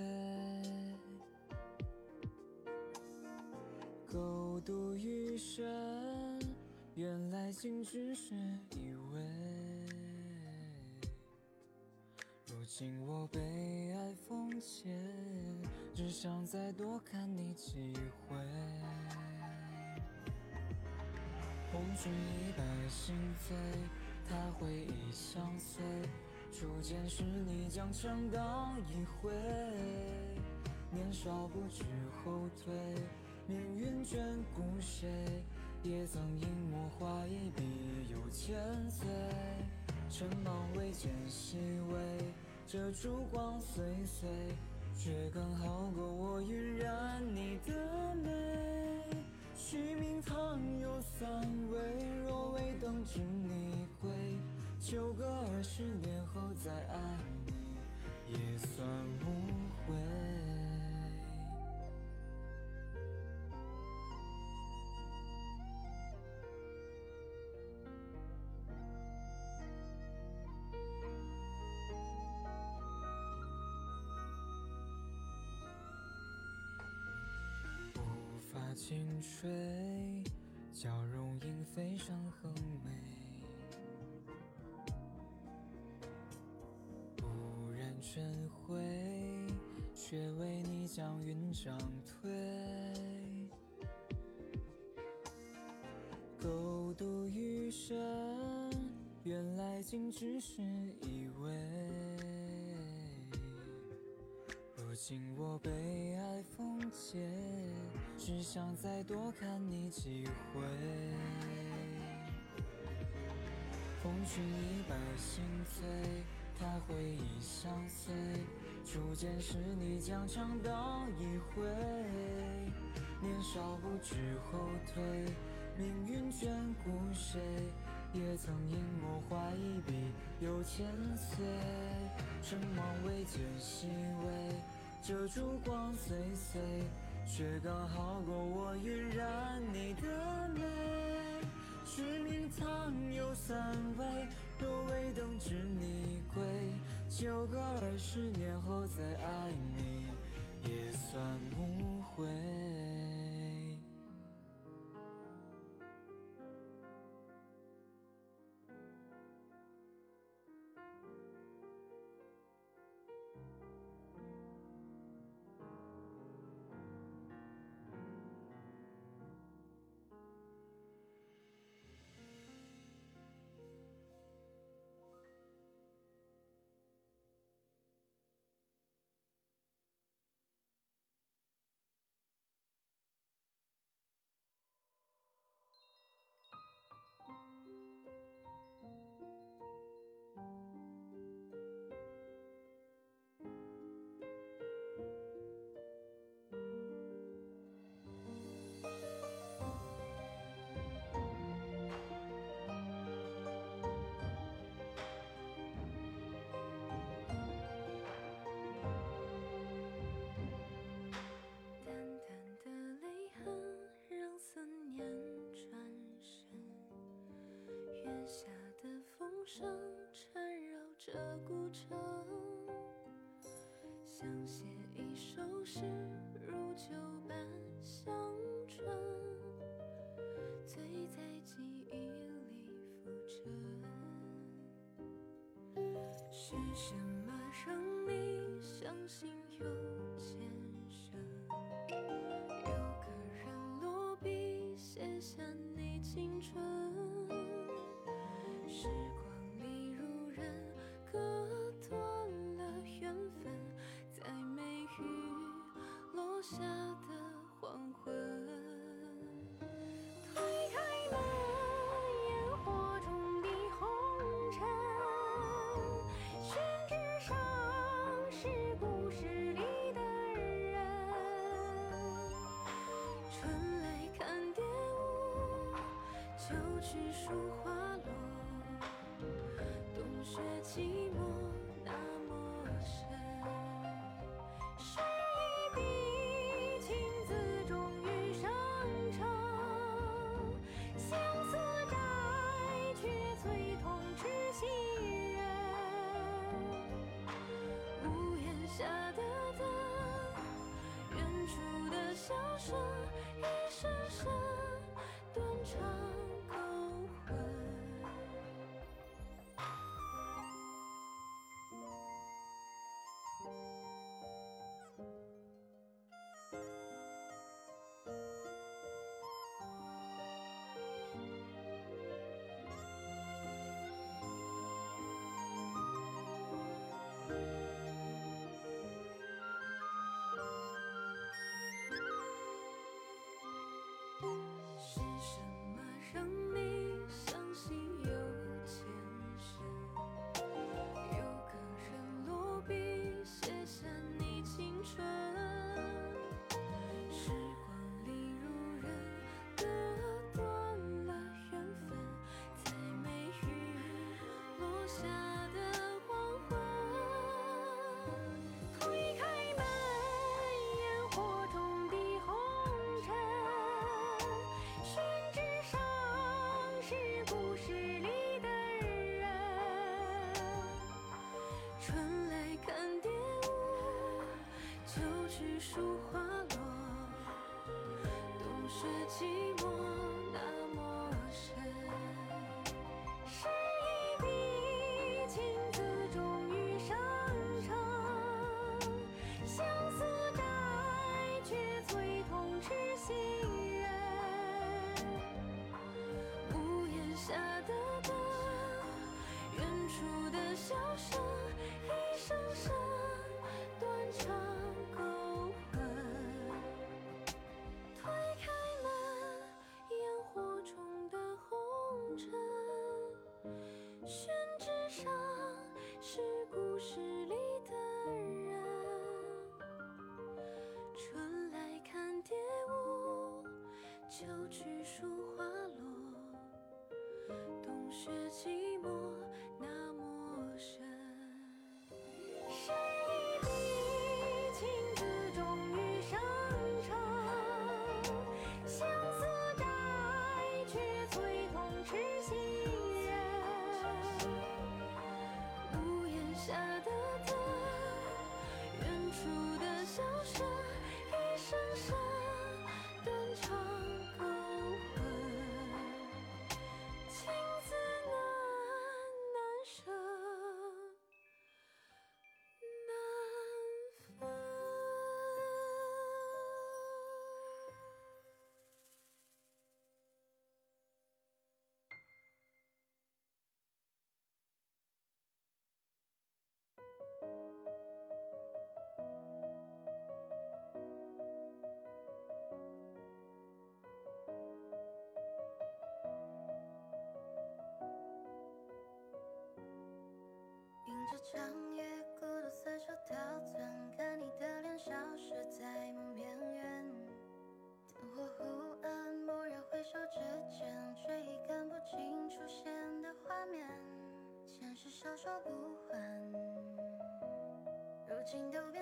狗渡余生，原来竟只是以为。如今我被爱封缄，只想再多看你几回。红烛一白心扉，他回忆相随。初见时你将枪当一回，年少不知后退。命运眷顾谁？也曾因我画一笔又千岁。尘芒未见细微，这烛光岁岁，却刚好够我晕染你的美。取名堂有三味，若未等至你归，就个二十年后再爱你，也算无悔。无法轻睡，娇容因飞上横眉。却为你将云涨退。狗渡余生，原来竟只是以为。如今我被爱封缄，只想再多看你几回。红裙一把心扉，他回忆相随。初见时你将枪当一挥，年少不知后退。命运眷顾谁？也曾因我画一笔又千岁。春梦未见细微，这烛光岁岁，却刚好够我晕染你的美。取名堂有三味，若未等至你归，就个二十年后再爱你，也算无悔。这孤城，想写一首诗，入酒枝树花落，冬雪寂寞。那么深，是一笔情字终于生成。相思债却催痛痴心人，屋檐下的灯，远处的萧声，一声声断肠。树花落，冬雪寂寞那么深。是一笔情字终于生成，相思债却催痛痴心人。屋檐下的歌，远处。长夜孤独四处逃窜，可你的脸消失在梦边缘。灯火忽暗，蓦然回首之间，却已看不清出现的画面。前世小说不还，如今都。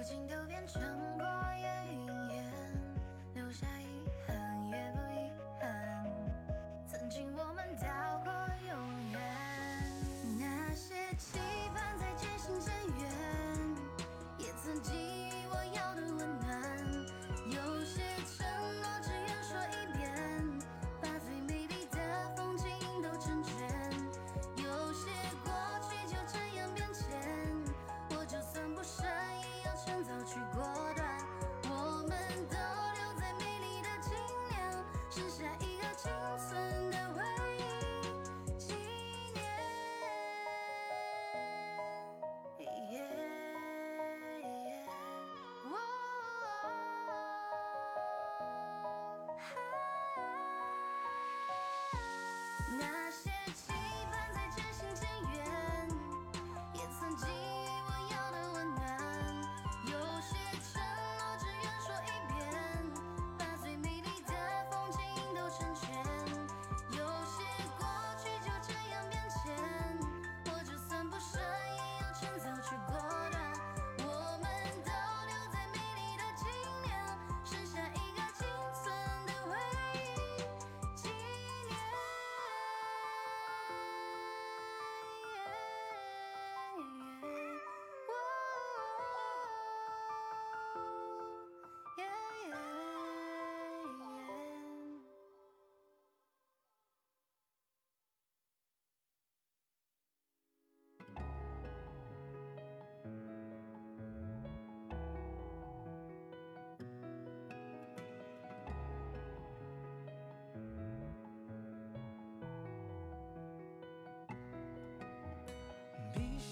如今都变成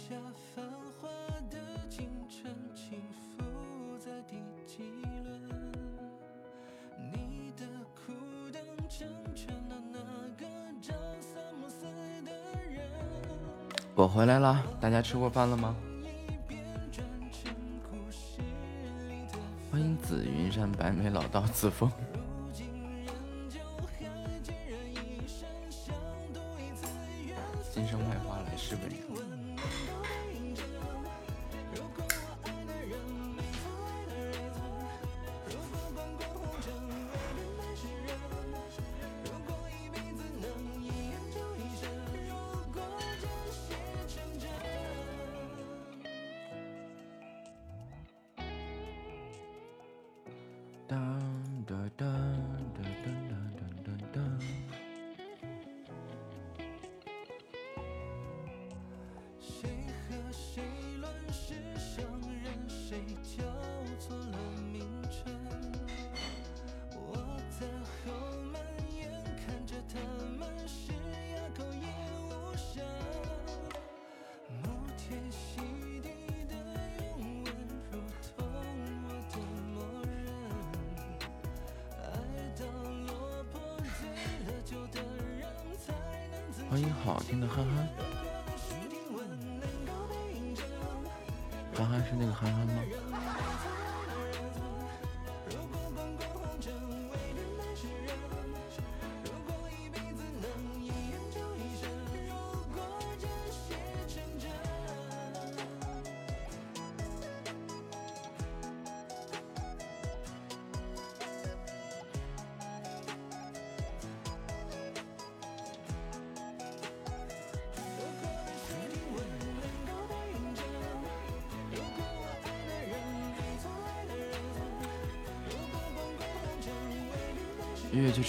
下繁华的京城，轻浮在第几轮？你的成全了那个朝三暮四的人。我回来了，大家吃过饭了吗？欢迎紫云山白眉老道自封。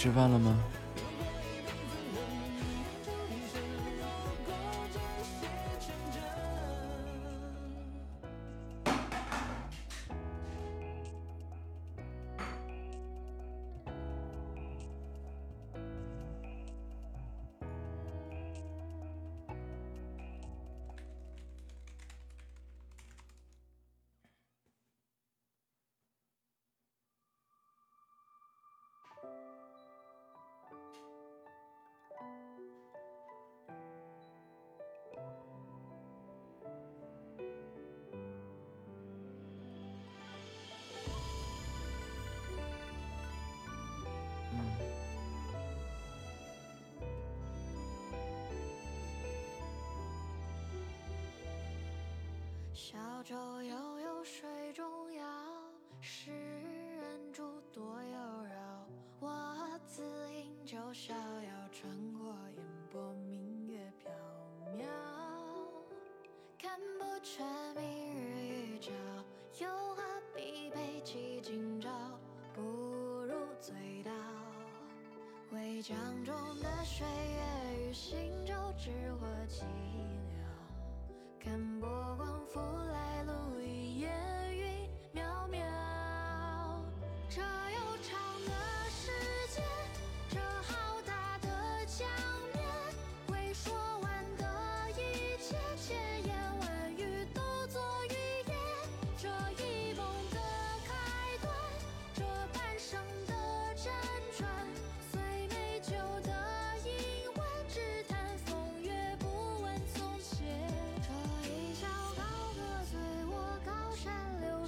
吃饭了吗？江中的水月与行舟，知我寂寥，看波光拂来。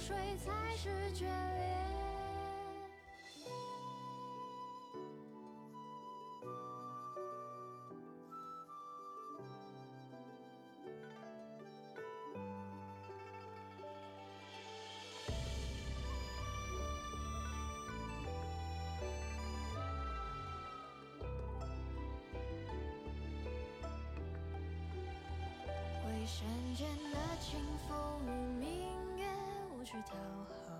水才是眷恋为山间的清风明去讨好，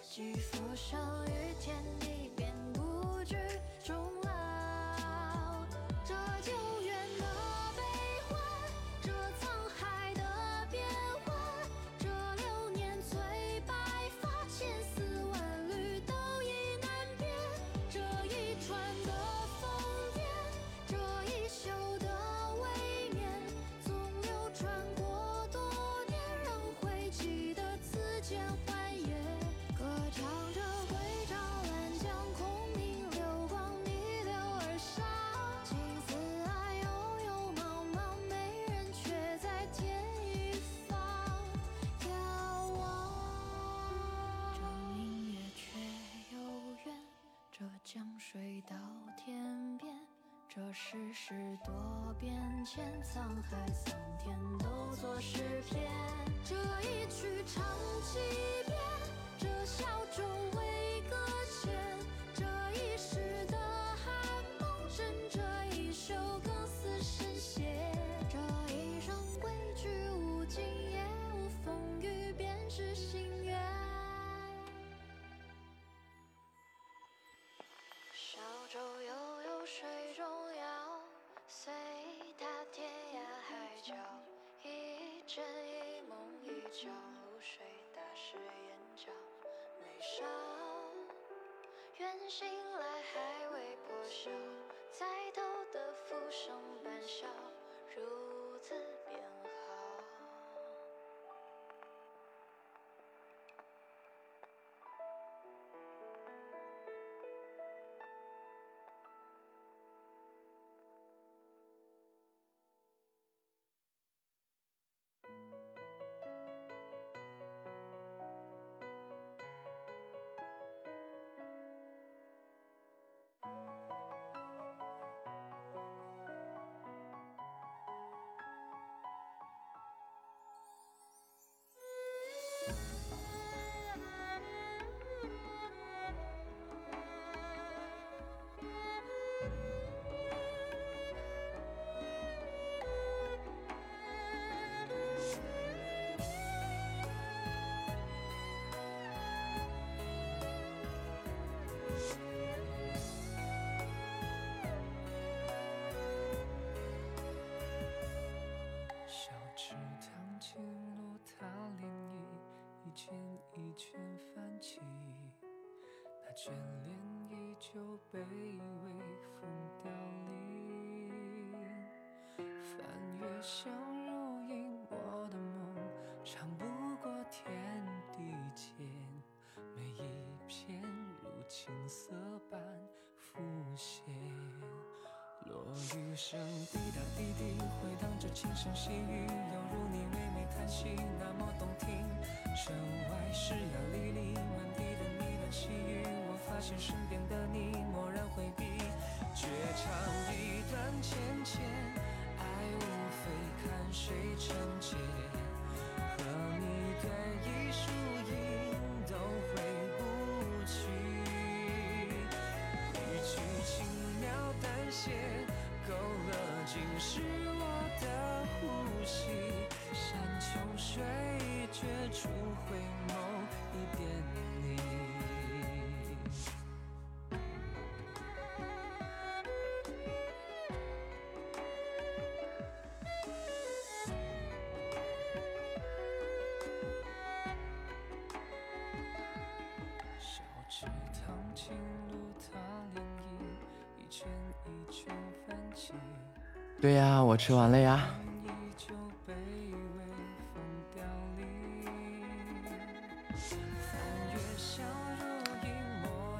寄浮生于天地，便不惧终来。水到天边，这世事多变迁，沧海桑田都作诗篇。这一曲唱几遍，这小舟为搁浅，这一世的寒梦枕着舟悠悠水中摇，随他天涯海角。一枕一梦一觉，露水打湿眼角。眉梢，愿醒来一圈泛起，那眷恋依旧被微风凋零。翻越相如影，我的梦长不过天地间，每一片如青色般浮现。雨声滴答滴滴，回荡着轻声细语，犹如你唯美叹息，那么动听。城外湿呀沥沥，满地的呢喃细语，我发现身边的你蓦然回避。绝唱一段浅浅，爱无非看谁成茧。对呀、我吃完了呀。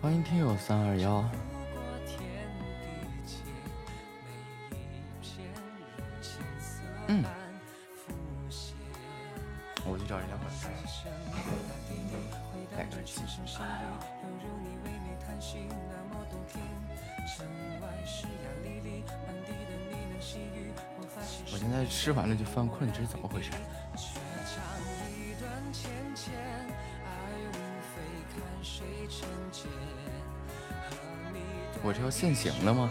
欢迎听友三二幺。犯困，这是怎么回事？我这要现形了吗？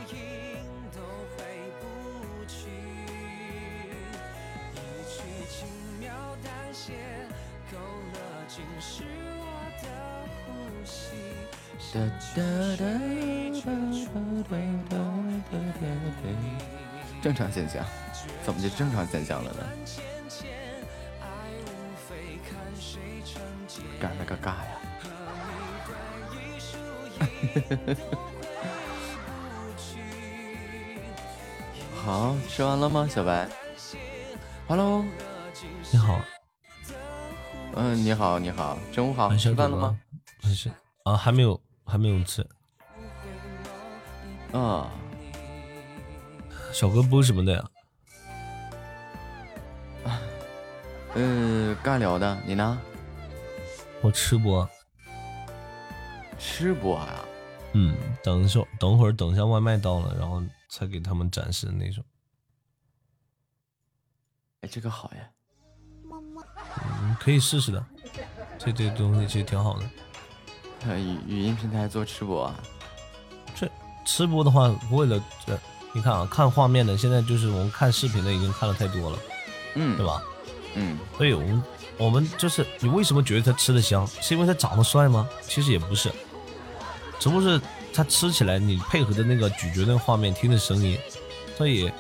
正常现象，怎么就正常现象了呢？干了个尬呀！好，吃完了吗，小白？Hello，你好，嗯，你好，你好，中午好，吃饭了吗？？没事啊，还没有，还没有吃。啊，小哥播什么的呀？嗯，尬聊的，你呢？我吃播，吃播啊？嗯，等一下，等会儿等一下外卖到了，然后才给他们展示那种。哎，这个好呀，嗯，可以试试的，这这东西其实挺好的。呃语语音平台做吃播啊，这吃播的话，为了这，你看啊，看画面的，现在就是我们看视频的已经看了太多了，嗯，对吧？嗯，所以我们我们就是你为什么觉得他吃的香？是因为他长得帅吗？其实也不是，只不过是他吃起来你配合的那个咀嚼那个画面，听的声音，所以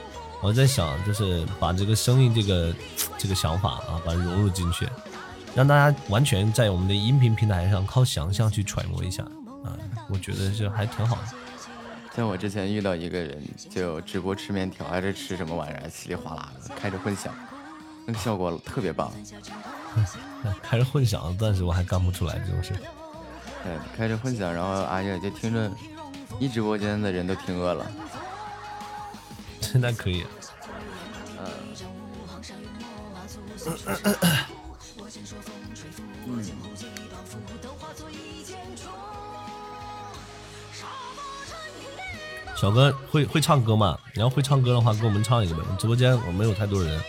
我在想，就是把这个声音这个这个想法啊，把它融入进去，让大家完全在我们的音频平台上靠想象去揣摩一下啊，我觉得这还挺好的。像我之前遇到一个人，就直播吃面条，还是吃什么玩意儿，稀里哗啦的，开着混响，那个效果特别棒。开着混响，暂时我还干不出来这种事。嗯，开着混响，然后哎呀，就听着，一直播间的人都听饿了。现在可以。嗯。小哥会会唱歌吗？你要会唱歌的话，给我们唱一个呗。直播间我没有太多人，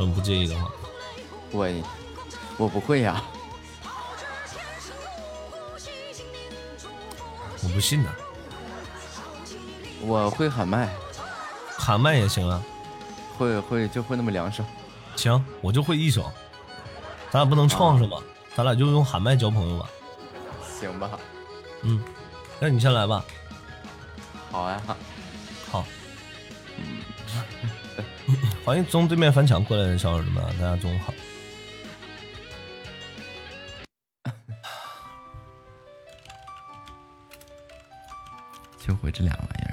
我们不介意的话。我我不会呀，我不信呢。我会喊麦，喊麦也行啊。会会就会那么两首。行，我就会一首。咱俩不能创是吧？咱俩就用喊麦交朋友吧。行吧。嗯，那你先来吧。好呀。好。欢迎从对面翻墙过来的小耳朵们，大家中午好。就会这俩玩意儿。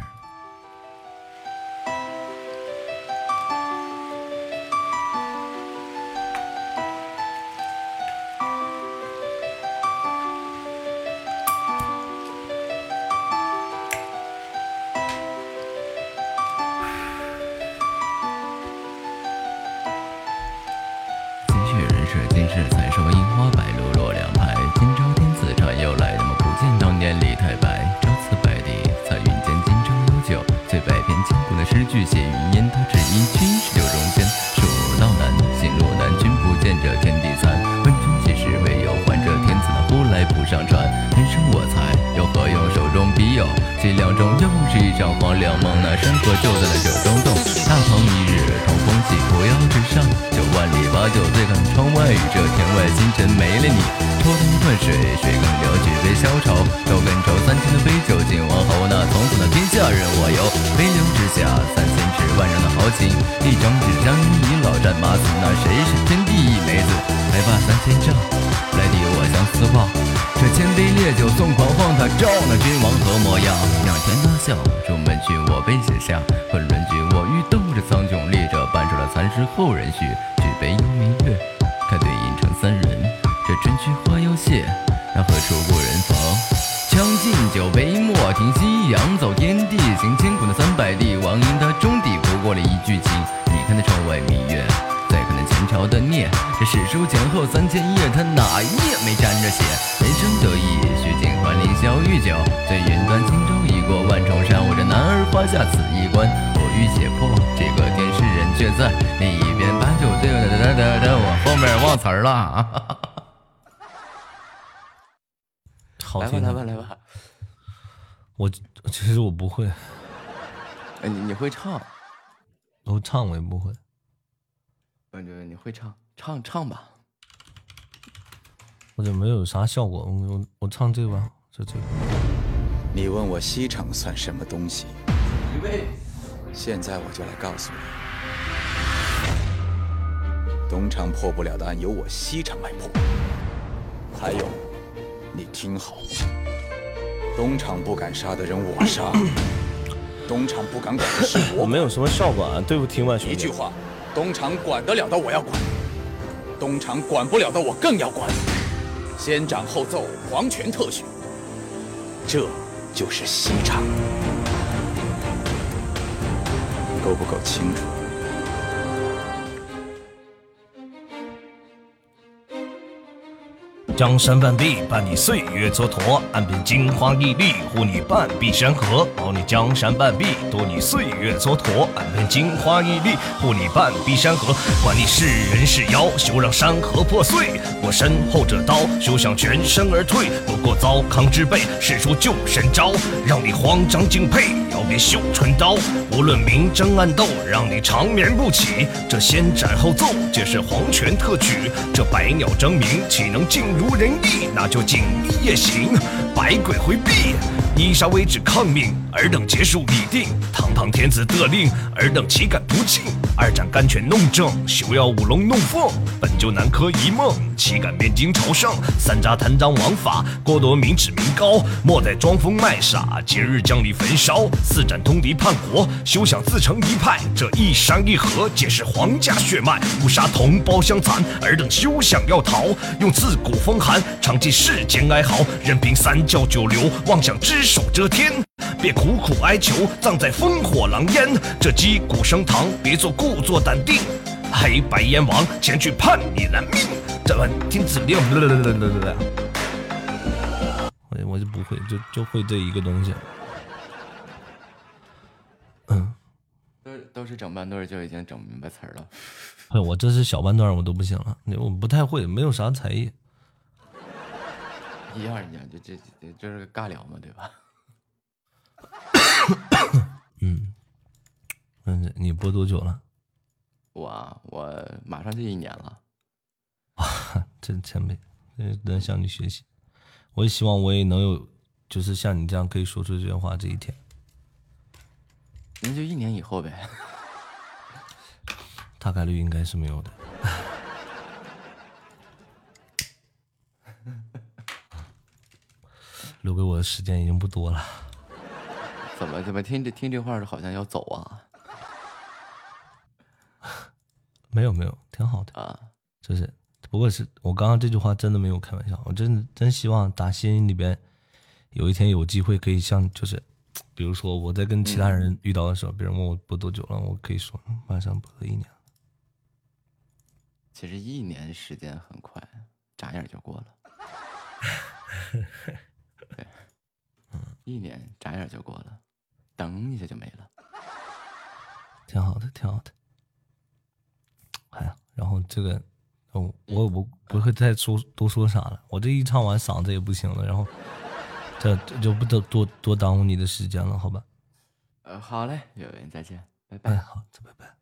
唱我也不会。感觉得你会唱，唱唱吧。我这没有啥效果，我我我唱这个吧，就这个。你问我西厂算什么东西？预备。现在我就来告诉你，东厂破不了的案，由我西厂来破。还有，你听好，东厂不敢杀的人我杀，东厂不敢管的事我 我没有什么效果啊，对不听万，兄弟。一句话，东厂管得了的我要管，东厂管不了的我更要管。先斩后奏，皇权特许，这就是西厂。够不够清楚？江山半壁，伴你岁月蹉跎；岸边金花屹立，护你半壁山河。保你江山半壁，渡你岁月蹉跎；岸边金花屹立，护你半壁山河。管你是人是妖，休让山河破碎。我身后这刀，休想全身而退。不过糟糠之辈，使出救神招，让你慌张敬佩。要别绣春刀，无论明争暗斗，让你长眠不起。这先斩后奏，皆是皇权特举。这百鸟争鸣，岂能尽如无人意？那就锦衣夜行，百鬼回避。伊莎为止抗命，尔等结束已定。堂堂天子得令，尔等岂敢不敬？二战甘泉弄政，休要舞龙弄凤。本就南柯一梦，岂敢面惊朝圣？三札弹章王法，剥夺民脂民膏。莫再装疯卖傻，今日将你焚烧。四斩通敌叛国，休想自成一派。这一山一河，皆是皇家血脉。误杀同胞相残，尔等休想要逃。用自古风寒，长记世间哀嚎。任凭三教九流，妄想只手遮天。别苦苦哀求，葬在烽火狼烟。这击鼓升堂，别做故作淡定。黑白燕王前去判你难命。这碗天子令，我我就不会，就就会这一个东西。嗯，都都是整半段就已经整明白词儿了。哎，我这是小半段，我都不行了，我不太会，没有啥才艺。一样一样，就这这就是尬聊嘛，对吧？嗯，嗯，你播多久了？我啊我马上就一年了。真前辈，真能向你学习。我也希望我也能有，就是像你这样可以说出这些话这一天。那就一年以后呗。大概率应该是没有的。留给我的时间已经不多了。怎么怎么听这听这话好像要走啊？没有没有，挺好的啊。就是，不过是我刚刚这句话真的没有开玩笑，我真的真希望打心里边有一天有机会可以像就是，比如说我在跟其他人遇到的时候，别人问我播多久了，我可以说嗯马上播了一年了。其实一年时间很快，眨眼就过了。对，嗯，一年眨眼就过了，噔一下就没了。挺好的，挺好的。哎呀，然后这个，哦，我我不会再说多说啥了。我这一唱完嗓子也不行了，然后这这就不得多多耽误你的时间了，好吧？呃，好嘞，有缘再见，拜拜。哎，好，再拜拜。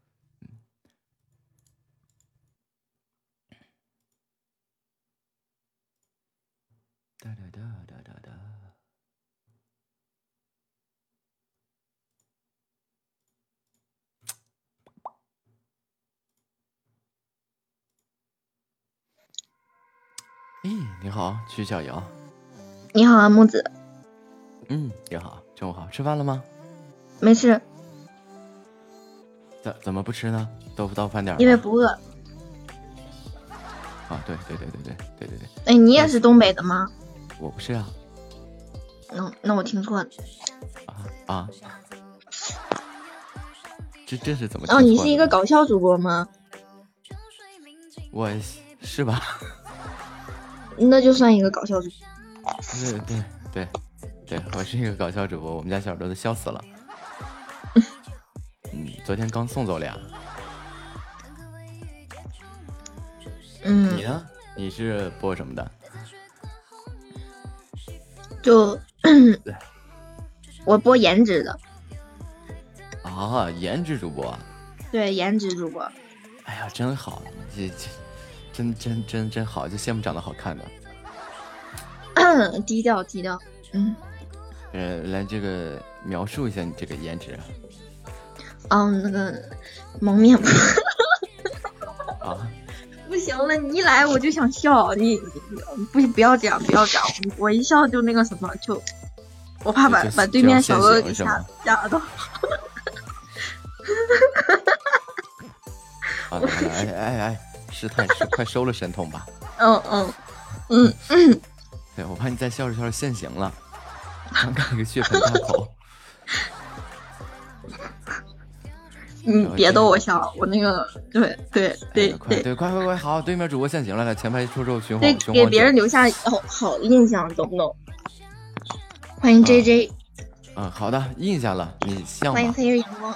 哒哒哒哒哒哒。咦，你好，曲小瑶。你好啊，木子，嗯，你好，中午好，吃饭了吗？没事，怎怎么不吃呢？豆腐到饭点因为不饿。啊，对对对对对对对对，哎，你也是东北的吗？我不是啊那那我听错了。啊啊，这这是怎么？哦，你是一个，搞笑主播吗？我是吧？那就算一个搞笑主播。对对对对，我是一个搞笑主播，我们家小耳朵都笑死了。嗯，昨天刚送走俩。嗯你，呢？你是播什么的？就 我播颜值的，啊，颜值主播。对，颜值主播。哎呀，真好，这这真真真真好，就羡慕长得好看的。低调低调，嗯呃，来这个描述一下你这个颜值嗯，那个蒙面吧 啊。不行了，你一来我就想笑，你不不要这样，不要这样，我一笑就那个什么，就我怕把把对面小哥就要现形是给吓吗吓到。啊，哎哎哎，师太是快收了神通吧？嗯嗯嗯嗯，对，我怕你再笑着笑着现形了，张开一个血盆大口。你，别逗我笑，我那个对对对对快对，快快快，好，对面主播现形了，来前排抽抽熊对黄，熊黄酒给别人留下好好印象，懂不懂？欢迎 J J，嗯，好的，印下了，你像吗？欢迎黑日阳光。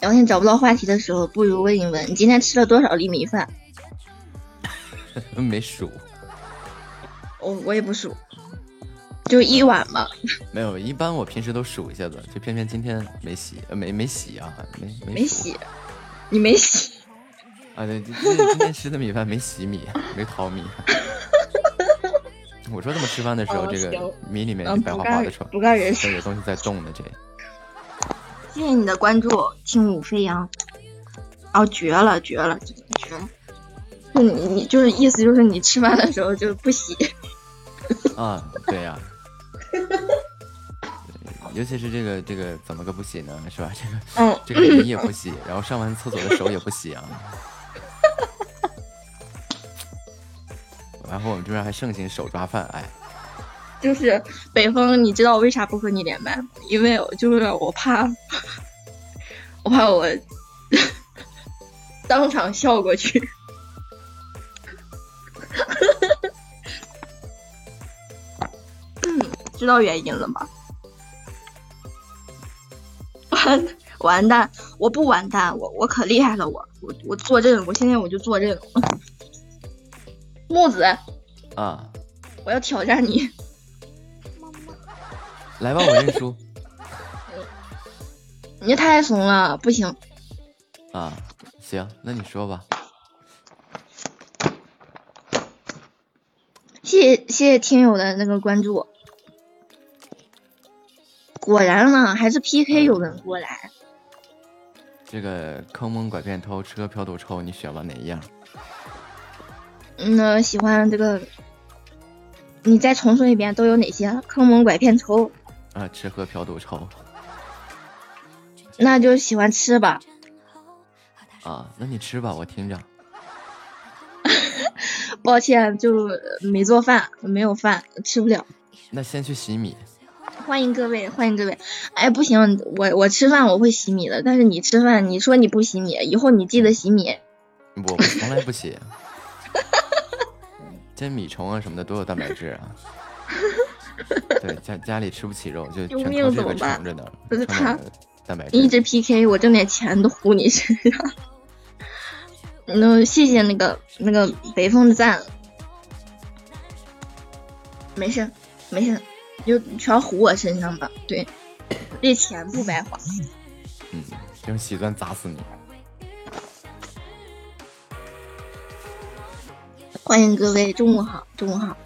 聊天找不到话题的时候，不如问一问你今天吃了多少粒米饭？没数，我我也不数，就一碗嘛。没有，一般我平时都数一下子，就偏偏今天没洗，呃没没洗啊，没没没洗，你没洗，啊，对，今天吃的米饭没洗米，没淘米。我说怎么吃饭的时候，哦这个米里面白花花的，不干人事有东西在动的，这谢谢你的关注，轻舞飞扬。哦，绝了，绝了，绝了！就你你就是意思就是你吃饭的时候就不洗，啊，对呀、尤其是这个这个怎么个不洗呢？是吧？这个嗯这个米也不洗，然后上完厕所的手也不洗啊。然后我们这边还盛行手抓饭，哎，就是北风，你知道我为啥不和你连麦吗？因为我就是我怕，我怕我 当场笑过去。嗯，知道原因了吗？完完蛋，我不完蛋，我我可厉害了，我我我坐镇，我现在我就坐镇。木子，啊，我要挑战你。来吧，我认输 你太怂了，不行。啊。行，那你说吧。谢谢谢谢听友的那个关注。果然呢，还是 PK 有人过来。这个坑蒙拐骗偷吃喝嫖赌抽，你选吧哪一样？嗯，那喜欢这个，你再重说一遍，都有哪些？坑蒙拐骗抽，啊，吃喝嫖赌抽那就喜欢吃吧。啊，那你吃吧，我听着。抱歉，就没做饭，没有饭，吃不了。那先去洗米。欢迎各位，欢迎各位。哎，不行，我我吃饭我会洗米的，但是你吃饭，你说你不洗米，以后你记得洗米。我我从来不洗。这米虫啊什么的都有蛋白质啊。对，家家里吃不起肉，就全靠这个怎么办撑着呢，不是他蛋白质。一直 PK，我挣点钱都糊你身上。那谢谢那个那个北风的赞，没事没事，就全糊我身上吧。对，这钱不白花。嗯，用喜钻砸死你。欢迎各位，中午好，中午好。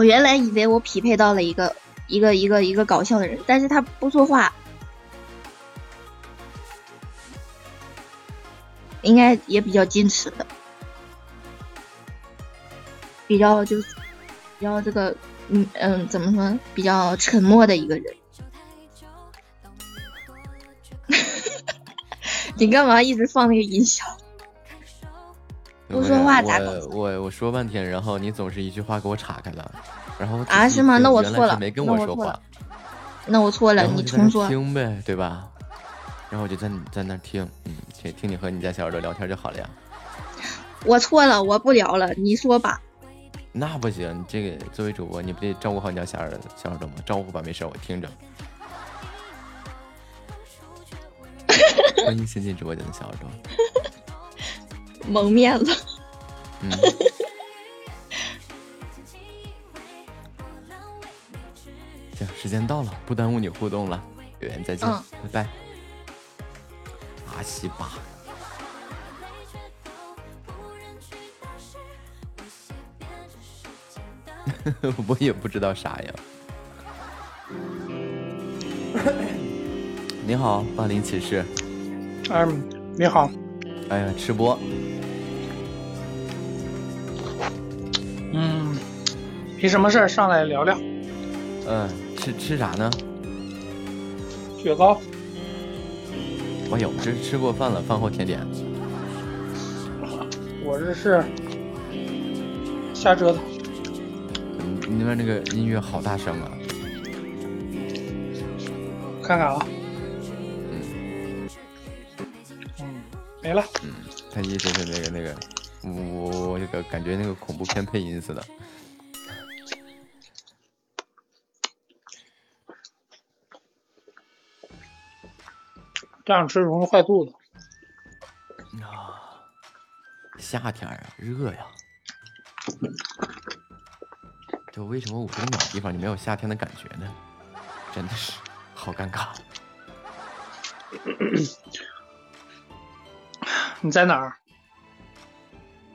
我原来以为我匹配到了一个一个一个一个搞笑的人，但是他不说话，应该也比较矜持的，比较就比较这个嗯嗯怎么说，比较沉默的一个人。你干嘛一直放那个音效？不说话咋搞我我我说半天，然后你总是一句话给我岔开了，然后啊？是吗？那我错了，没跟我说话那我错了，你重说。听呗，对吧？然后我就在在那听，嗯，听听你和你家小耳朵聊天就好了呀。我错了，我不聊了，你说吧。那不行，你这个作为主播，你不得照顾好你家小耳小耳朵吗？招呼吧，没事，我听着。欢迎新进直播间的小耳朵。蒙面了。嗯，行，时间到了，不耽误你互动了，有缘再见，嗯拜拜。阿西吧，我也不知道啥呀。你好，霸凌骑士。嗯，你好。哎呀，吃播，嗯，没什么事儿，上来聊聊。嗯，吃吃啥呢？雪糕，我有，这是吃过饭了，饭后甜点。我这是瞎折腾。嗯，你那边那个音乐好大声啊！看看啊，嗯，没了。嗯，他意思是那个那个，我我这个感觉那个恐怖片配音似的。这样吃容易坏肚子。啊，夏天啊，热呀。就为什么我这个鸟地方就没有夏天的感觉呢？真的是好尴尬。你在哪儿？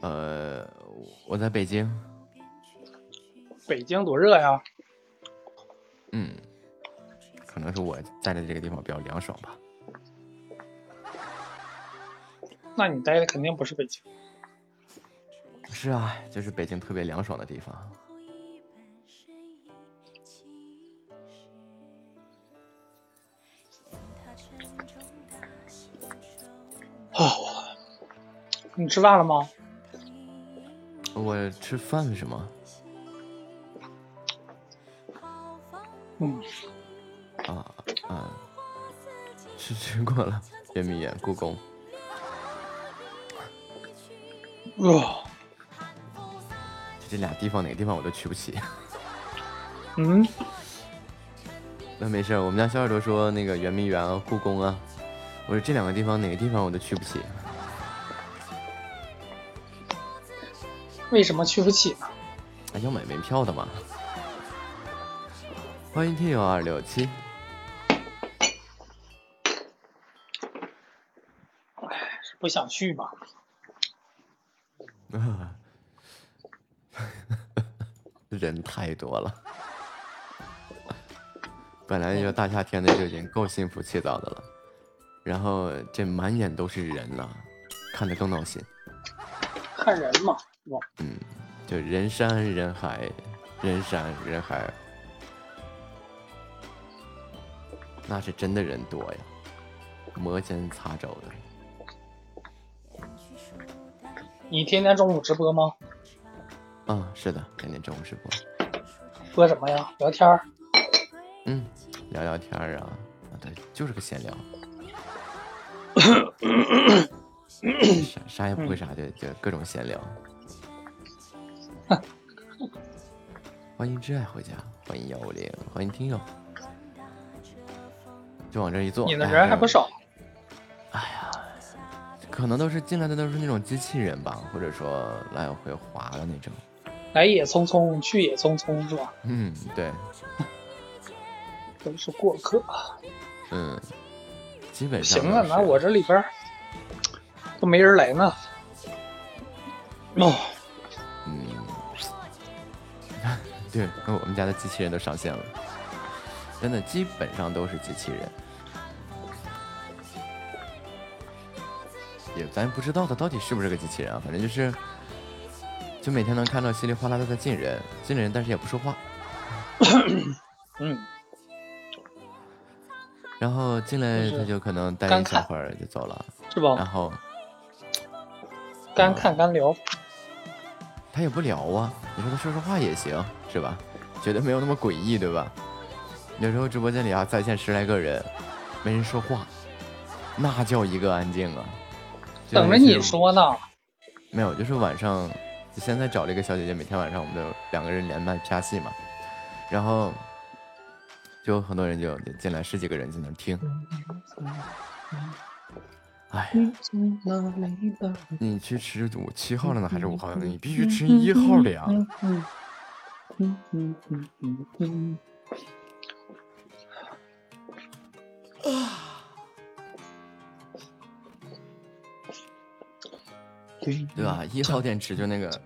呃，我在北京。北京多热呀！嗯，可能是我在的这个地方比较凉爽吧。那你待的肯定不是北京。是啊，就是北京特别凉爽的地方。哦，你吃饭了吗？我吃饭是吗？嗯，啊啊，是吃过了，圆明园、故宫。哦，这俩地方哪个地方我都去不起。嗯，那没事，我们家小耳朵说那个圆明园啊、故宫啊，我说这两个地方哪个地方我都去不起。为什么去不起呢？啊，要买门票的吗。欢迎听友二六七。是不想去吧？啊，人太多了。本来就大夏天的就已经够心浮气躁的了，然后这满眼都是人了，看得更闹心。看人嘛？嗯，就人山人海，人山人海，那是真的人多呀，摩肩擦肘的。你天天中午直播吗？嗯，是的，天天中午直播。播什么呀？聊天儿。嗯，聊聊天儿啊，啊对，就是个闲聊，啥啥也不会啥就，就各种闲聊。欢迎挚爱回家，欢迎幺五零，欢迎听友，就往这一坐。你的人还不少。哎呀，可能都是进来的都是那种机器人吧，或者说来回滑的那种。来也匆匆，去也匆匆，是吧？嗯，对。都是过客。嗯，基本上行啊，那我这里边都没人来呢。哦，对，跟我们家的机器人都上线了，真的基本上都是机器人。也咱不知道他到底是不是个机器人啊，反正就是，就每天能看到稀里哗啦的在进人，进人，但是也不说话。嗯。然后进来他就可能待一小会儿就走了，是吧？然后干看干聊，他也不聊啊，你说他说说话也行，是吧？觉得没有那么诡异，对吧？有时候直播间里啊，在线十来个人，没人说话，那叫一个安静啊！等着你说呢。没有，就是晚上，现在找了一个小姐姐，每天晚上我们都两个人连麦啪戏嘛，然后。就很多人就进来十几个人在那听，哎，你去吃五七号了呢还是五号？你必须吃一号的呀！对吧？一号电池就那个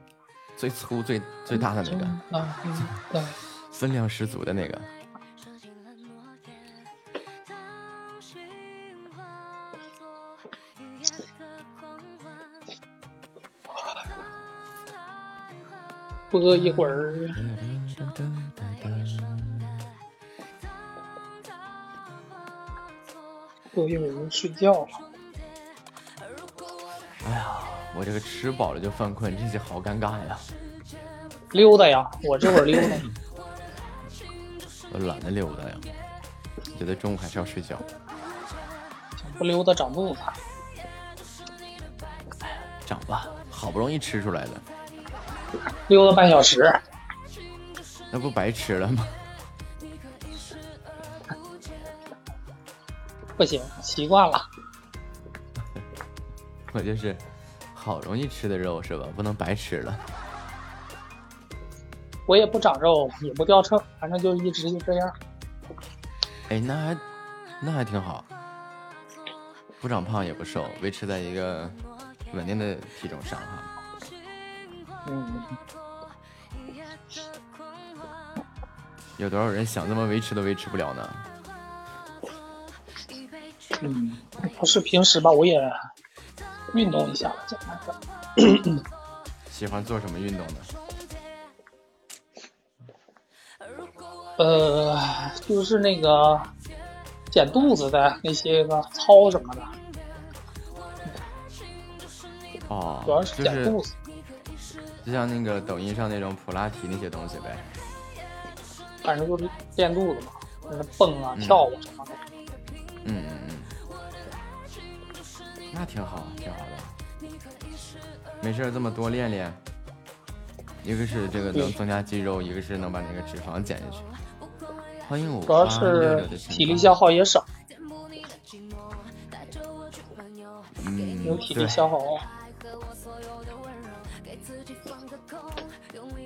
最粗、最最大的那个，分量十足的那个。播一会儿，播一会儿睡觉了。哎呀，我这个吃饱了就犯困，这些好尴尬呀！溜达呀，我这会儿溜达。我懒得溜达呀，觉得中午还是要睡觉。不溜达长肚子。长吧，好不容易吃出来的，溜达半小时，那不白吃了吗？不行，习惯了。我就是好容易吃的肉是吧？不能白吃了。我也不长肉，也不掉秤，反正就一直就这样。哎，那还那还挺好，不长胖也不瘦，维持在一个稳定的体重上哈。嗯，有多少人想这么维持都维持不了呢？嗯，不是平时吧，我也运动一下，简单的。喜欢做什么运动呢？呃，就是那个减肚子的那些个操什么的，哦，主要是减肚子。就像那个抖音上那种普拉提那些东西呗。反正就是练肚子嘛，那蹦啊、嗯跳啊什么的。嗯嗯嗯，那挺好，挺好的。没事儿这么多练练，一个是这个能增加肌肉，一个是能把那个脂肪减下去。欢迎我主要是体力消耗也少，嗯，有体力消耗。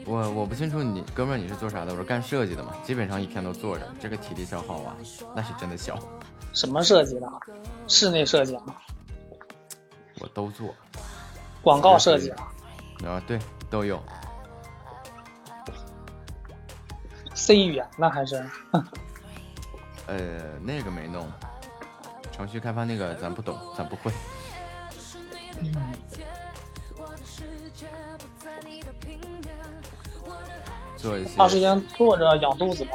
我我不清楚你哥们儿你是做啥的，我是干设计的嘛，基本上一天都坐着，这个体力消耗啊，那是真的小。什么设计的？室内设计吗？我都做，广告设计啊啊对，都有。？C 语言那还是？呃，那个没弄，程序开发那个咱不懂，咱不会。做一些长时间坐着养肚子吧？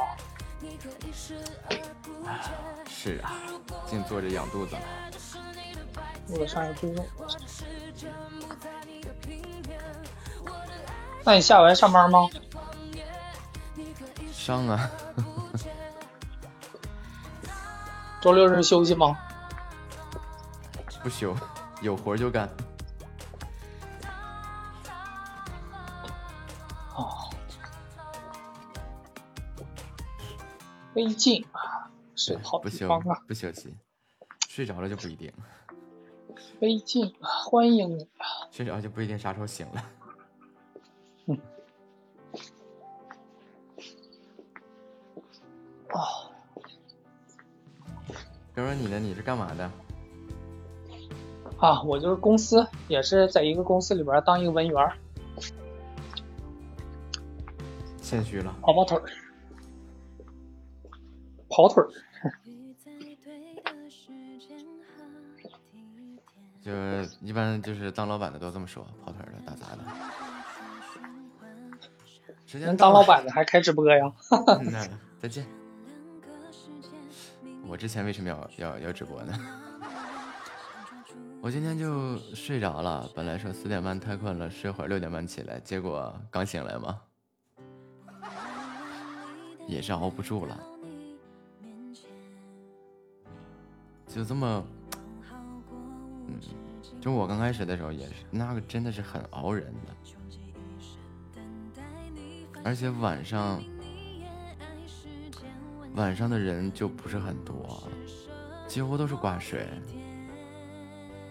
是啊，净坐着养肚子了。肚子上有赘肉。那你下午还上班吗？上啊，周六日休息吗？不休，有活就干。微劲啊，是好地方啊，不休息，睡着了就不一定，微劲啊，欢迎你啊！睡着就不一定啥时候醒了。啊，哥们儿，你呢？你是干嘛的？啊，我就是公司，也是在一个公司里边当一个文员儿，谦虚了。跑跑腿儿，跑腿儿。就一般就是当老板的都这么说，跑腿儿的、打杂的。时间当老板的还开直播呀？嗯那再见。我之前为什么要要要直播呢？我今天就睡着了，本来说四点半太困了，睡会儿六点半起来，结果刚醒来嘛，也是熬不住了，就这么，嗯，就我刚开始的时候也是，那个真的是很熬人的，而且晚上晚上的人就不是很多，几乎都是挂水，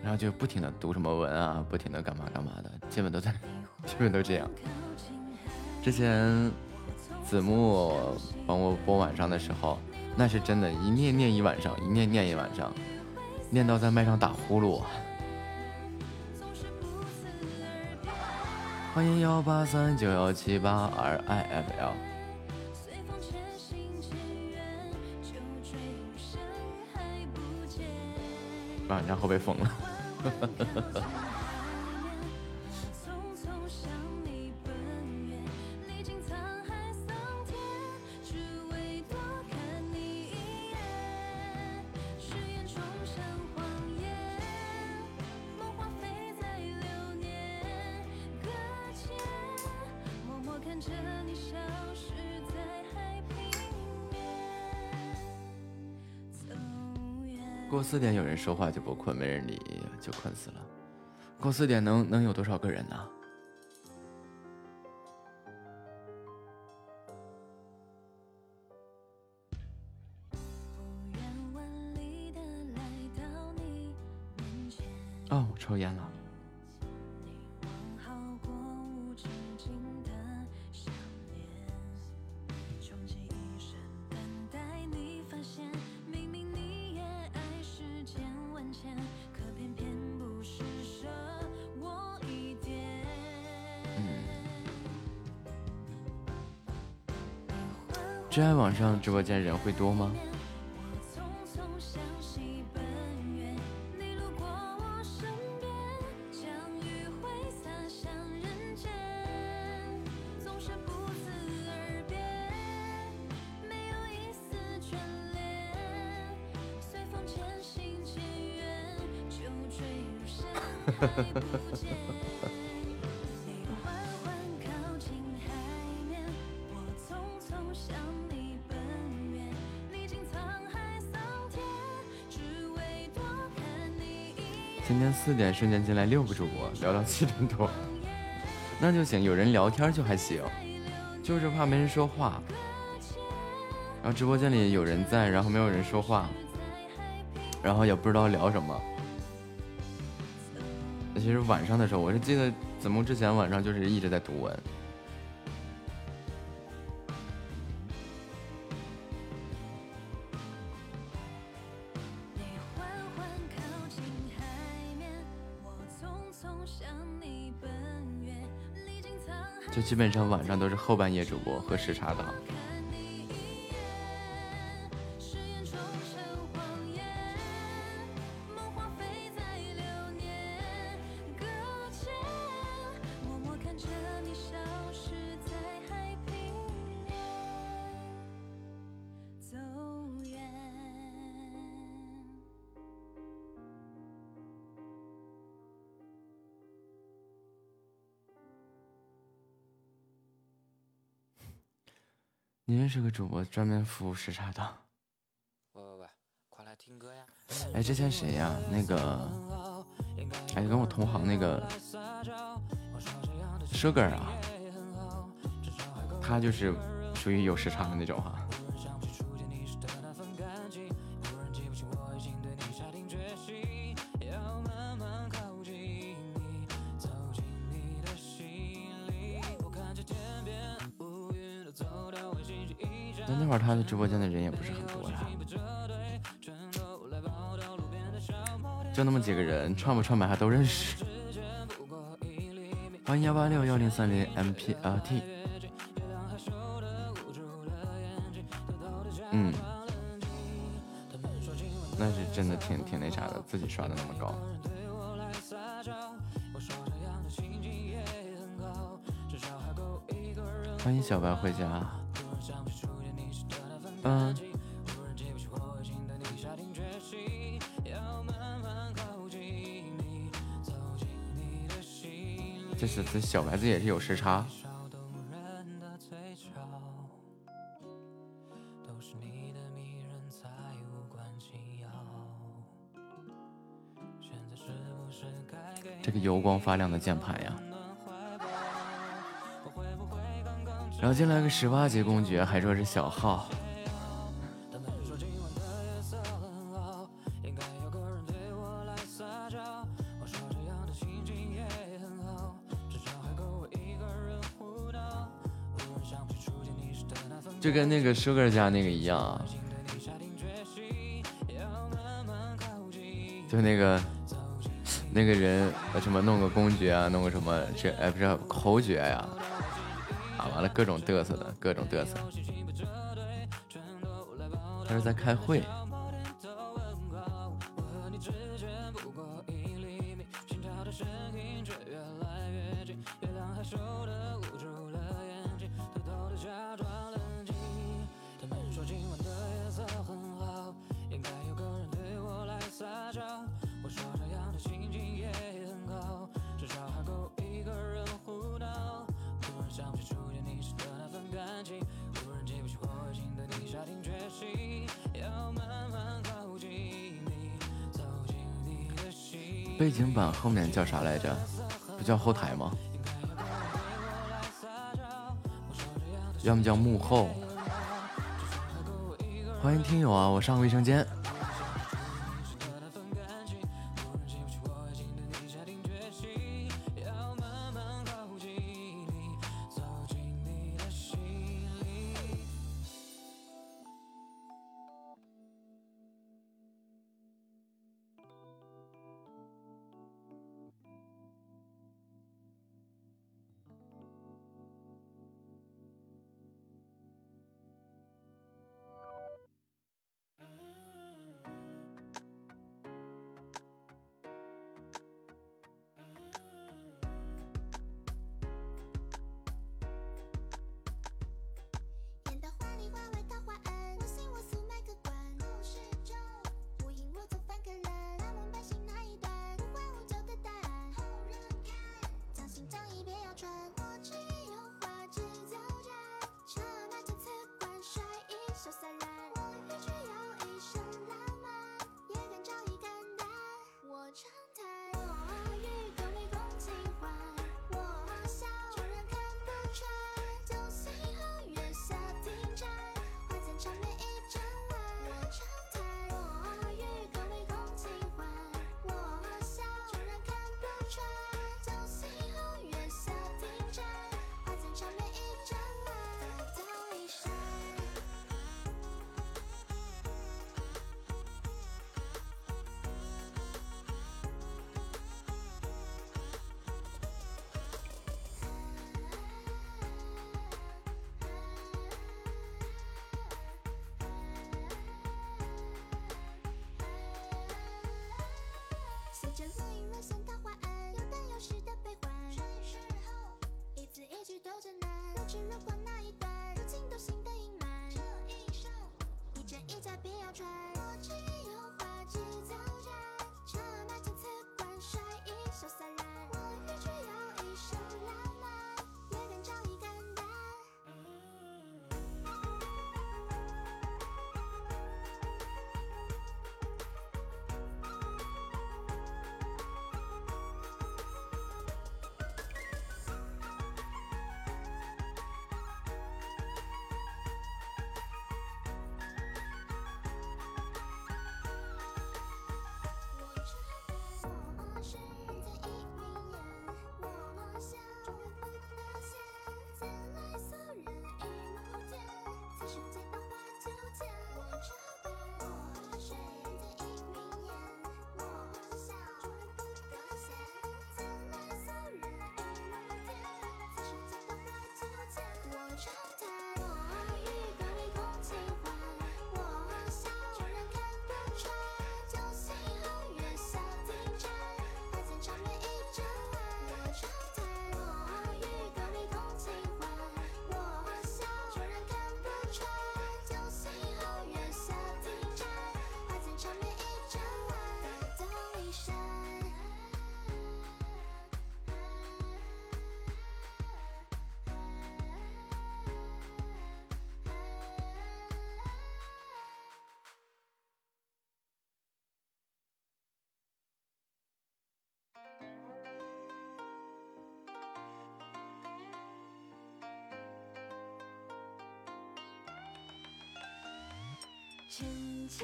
然后就不停的读什么文啊，不停的干嘛干嘛的，基本都在，基本都这样。之前子木帮我播晚上的时候，那是真的，一念念一晚上，一念念一晚上，念到在麦上打呼噜。欢迎幺八三九幺七八 R I F L。啊，然后被封了。四点有人说话就不困，没人理就困死了。过四点能能有多少个人呢？啊，哦，我抽烟了。现在人会多吗？瞬间进来六个主播，聊到七点多，那就行，有人聊天就还行，就是怕没人说话。然后直播间里有人在，然后没有人说话，然后也不知道聊什么。其实晚上的时候，我是记得子木之前晚上就是一直在读文。基本上晚上都是后半夜主播和时差党。主播专门服务时差党？喂喂喂，快来听歌呀！哎，之前谁呀？那个，哎，跟我同行那个 Sugar 啊，他就是属于有时差的那种哈、但直播间的人也不是很多呀，就那么几个人，串不串门还都认识。欢迎幺八六幺零三零 MPLT。嗯，那是真的挺挺那啥的，自己刷的那么高。欢迎小白回家。嗯。这是这小白子也是有时差。这个油光发亮的键盘呀，然后进来个十八级公爵，还说是小号。就跟那个 Sugar 家那个一样啊，就那个那个人什么弄个公爵啊，弄个什么这哎不是侯爵呀，啊完了各种嘚瑟的各种嘚瑟，他是在开会。后面叫啥来着？不叫后台吗？要么叫幕后。欢迎听友啊，我上卫生间。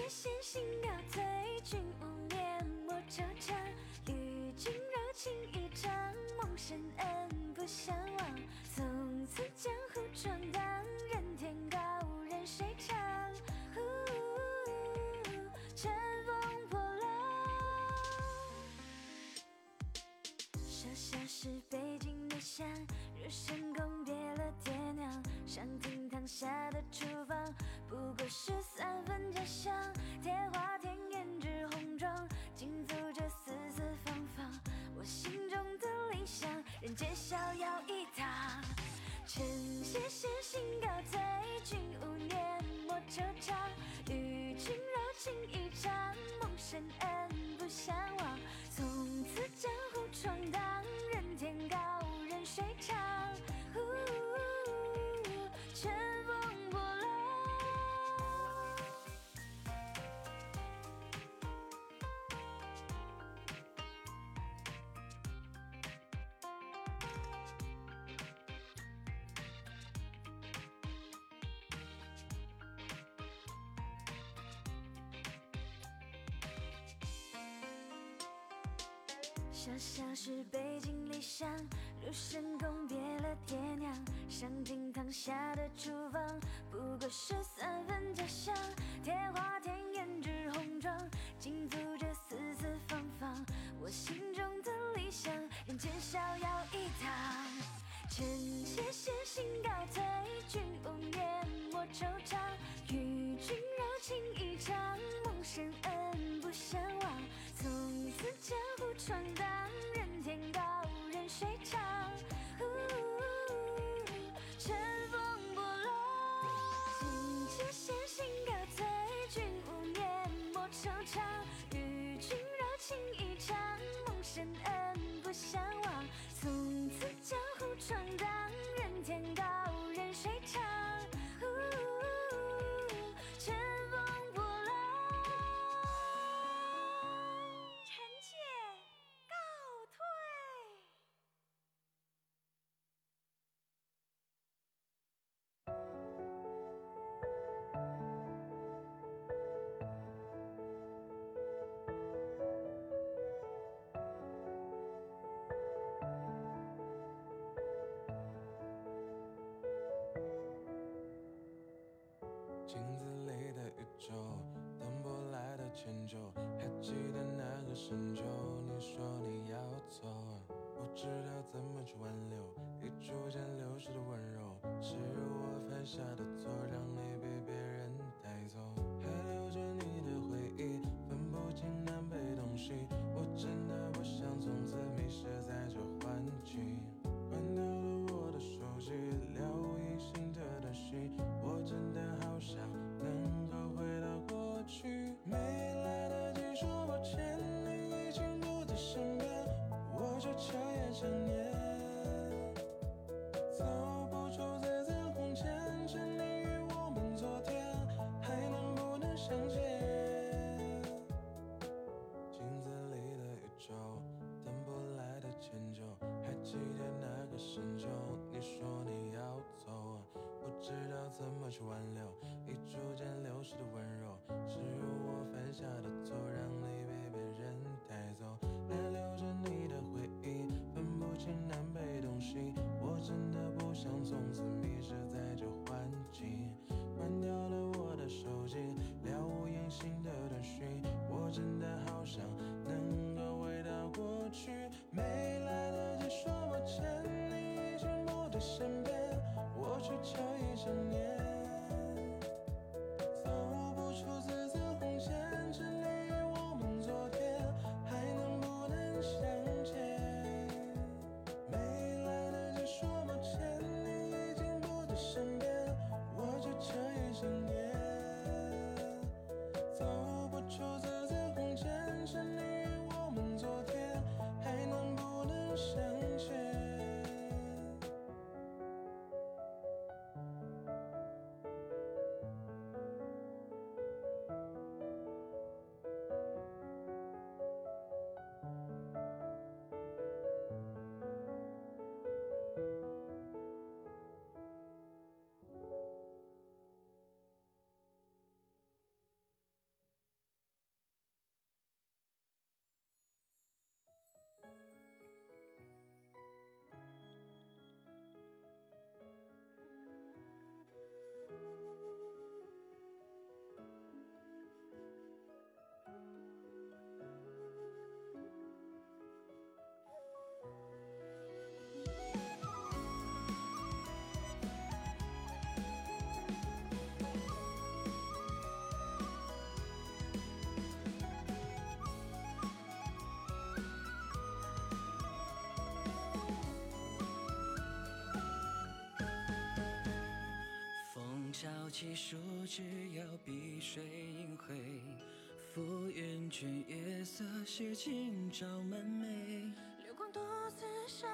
仙心要退，君无念。莫惆怅，与君柔情一场，梦深恩不相忘。从此江湖闯荡，任天高任水长，乘风破浪。少侠是背井离乡。间逍遥一趟，趁些时小小是背井离乡，入深宫别了爹娘，上厅堂下的厨房，不过是三分家乡。贴花田胭脂红妆，尽付着丝丝芳芳。我心中的理想，人间逍遥一趟。臣妾先行告退，君无念莫惆怅。与君柔情一场，梦深恩不相忘。从此江湖闯荡，下的错，让你被别人带走，还留着你的回忆，分不清南北东西，我真的不想从此迷失在这幻境。关掉了我的手机，了无音信的短信，我真的好想能够回到过去。没来得及说抱歉，你已经不在身边，我却彻夜想念。相见？镜子里的宇宙，等不来的迁就，还记得那个深秋，你说你要走，不知道怎么去挽留，起树枝摇，碧水映辉。浮云卷月色，是今朝满眉。流光独自小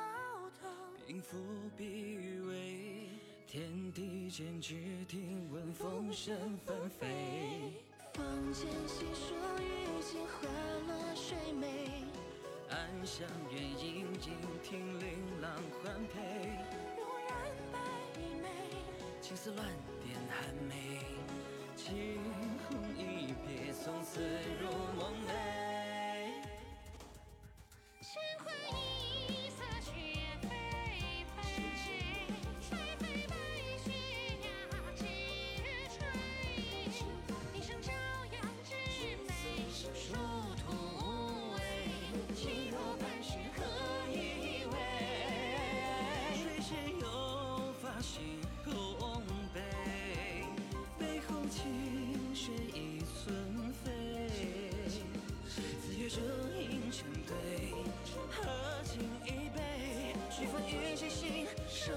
偷，平伏碧余味，天地间只听闻风声纷飞。坊间细说雨尽花落水美，暗香远影静听琳琅环佩。蓦然白衣袂，青丝乱点寒梅，惊鸿一瞥，从此入梦寐。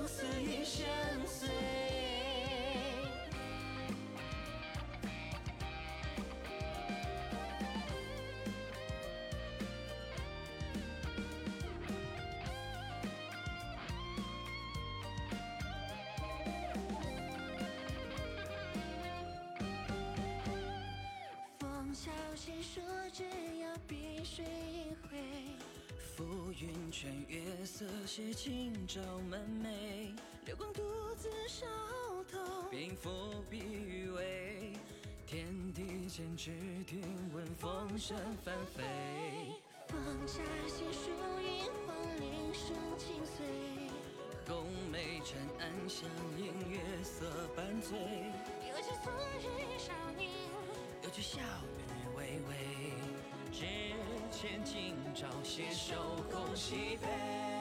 死已相随。风萧兮说只要碧水一回，浮云卷月色写今朝满眉，冰覆碧玉微。天地间只听闻风声翻飞。放下细数云黄林树青翠，红梅衬暗香，映月色半醉。有情昨日少年，有句笑语微微，只欠今朝携手共西北。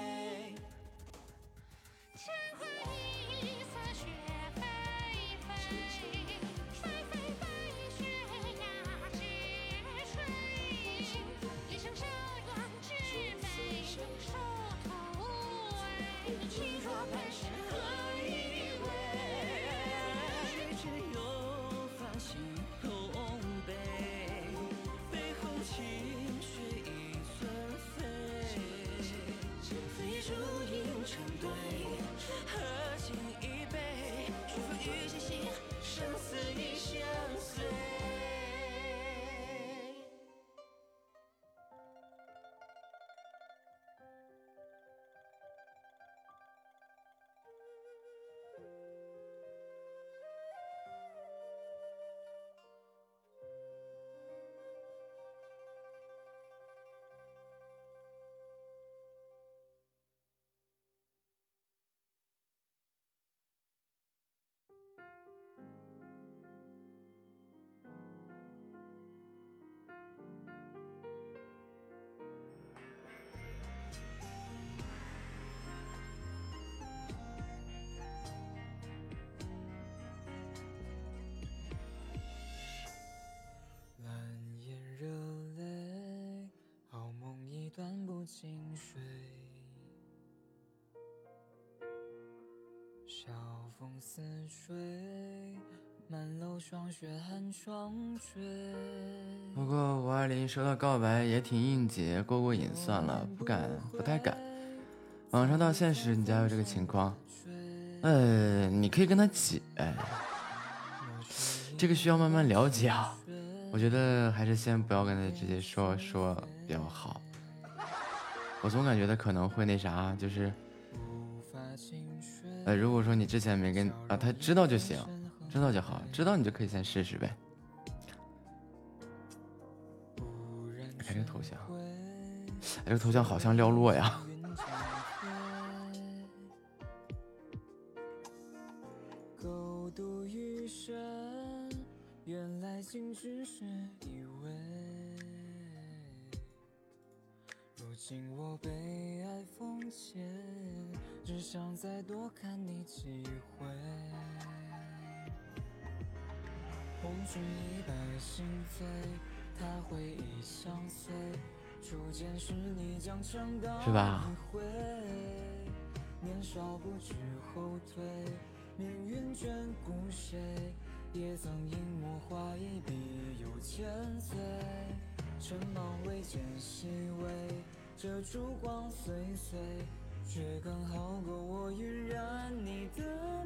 尽水。晓风似水，满楼霜雪寒窗吹。不过五二零收到告白也挺应节，过过瘾算了，不敢，不太敢。网上到现实，你家有这个情况，呃，你可以跟他解，这个需要慢慢了解啊。我觉得还是先不要跟他直接说说比较好。我总感觉他可能会那啥，就是，呃，如果说你之前没跟啊，他知道就行，知道就好，知道你就可以先试试呗。看这头像，哎，这头像好像廖洛呀。的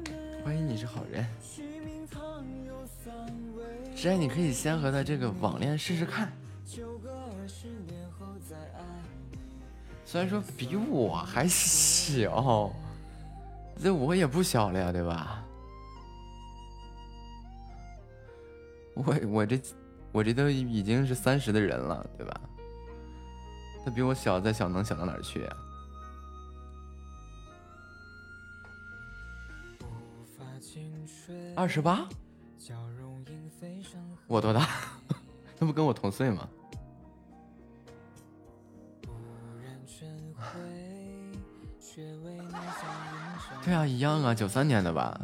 美。欢迎你是好人，虚名堂有三味，只爱你可以先和他这个网恋试试看。九个二十年后再爱你。虽然说比我还小，这我也不小了呀，对吧？我我这我这都已经是三十的人了，对吧？他比我小，再小能小到哪儿去呀、二十八，我多大？那不跟我同岁吗？对啊，一样啊，九三年的吧。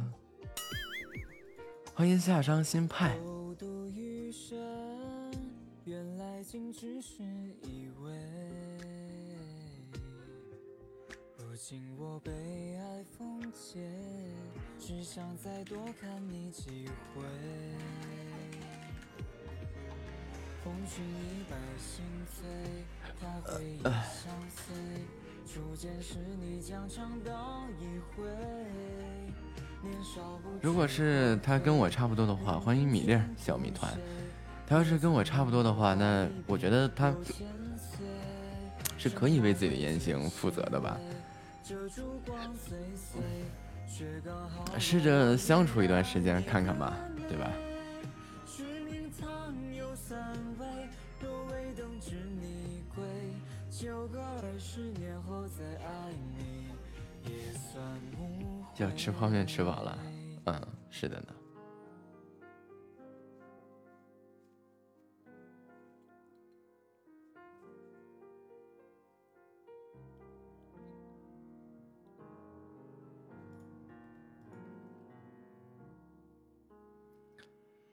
欢迎夏伤心派，狗独余生，原来竟只是以为。如今我被爱封缄，只想再多看你几回。红裙一白心醉，他回忆相随。初见时你将长刀一挥，年少不如果是他跟我差不多的话，欢迎米粒儿小米团。他要是跟我差不多的话，那我觉得他是可以为自己的言行负责的吧。试着相处一段时间看看吧，对吧？就个二十年后再爱你，也算要吃泡面吃饱了，嗯，是的呢。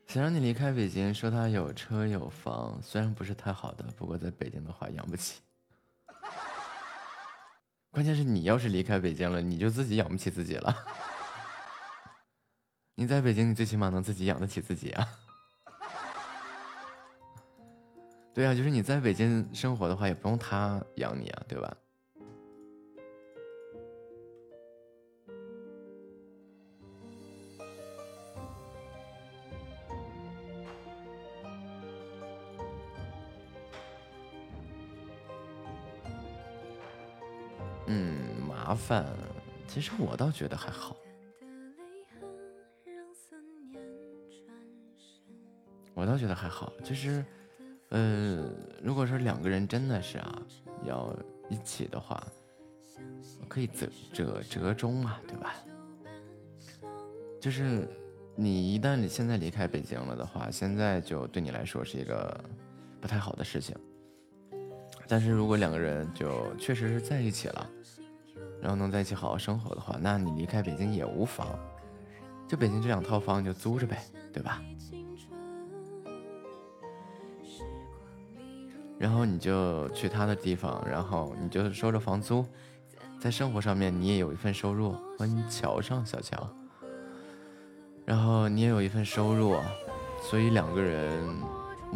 想让你离开北京，说他有车有房，虽然不是太好的，不过在北京的话养不起。关键是你要是离开北京了，你就自己养不起自己了。你在北京，你最起码能自己养得起自己啊。对啊，就是你在北京生活的话，也不用他养你啊，对吧？嗯，麻烦。其实我倒觉得还好，我倒觉得还好。就是，呃，如果说两个人真的是啊要一起的话，可以折折折中嘛，对吧？就是你一旦你现在离开北京了的话，现在就对你来说是一个不太好的事情。但是如果两个人就确实是在一起了，然后能在一起好好生活的话，那你离开北京也无妨。就北京这两套房你就租着呗，对吧？然后你就去他的地方，然后你就收着房租，在生活上面你也有一份收入。欢迎桥上小乔，然后你也有一份收入，所以两个人，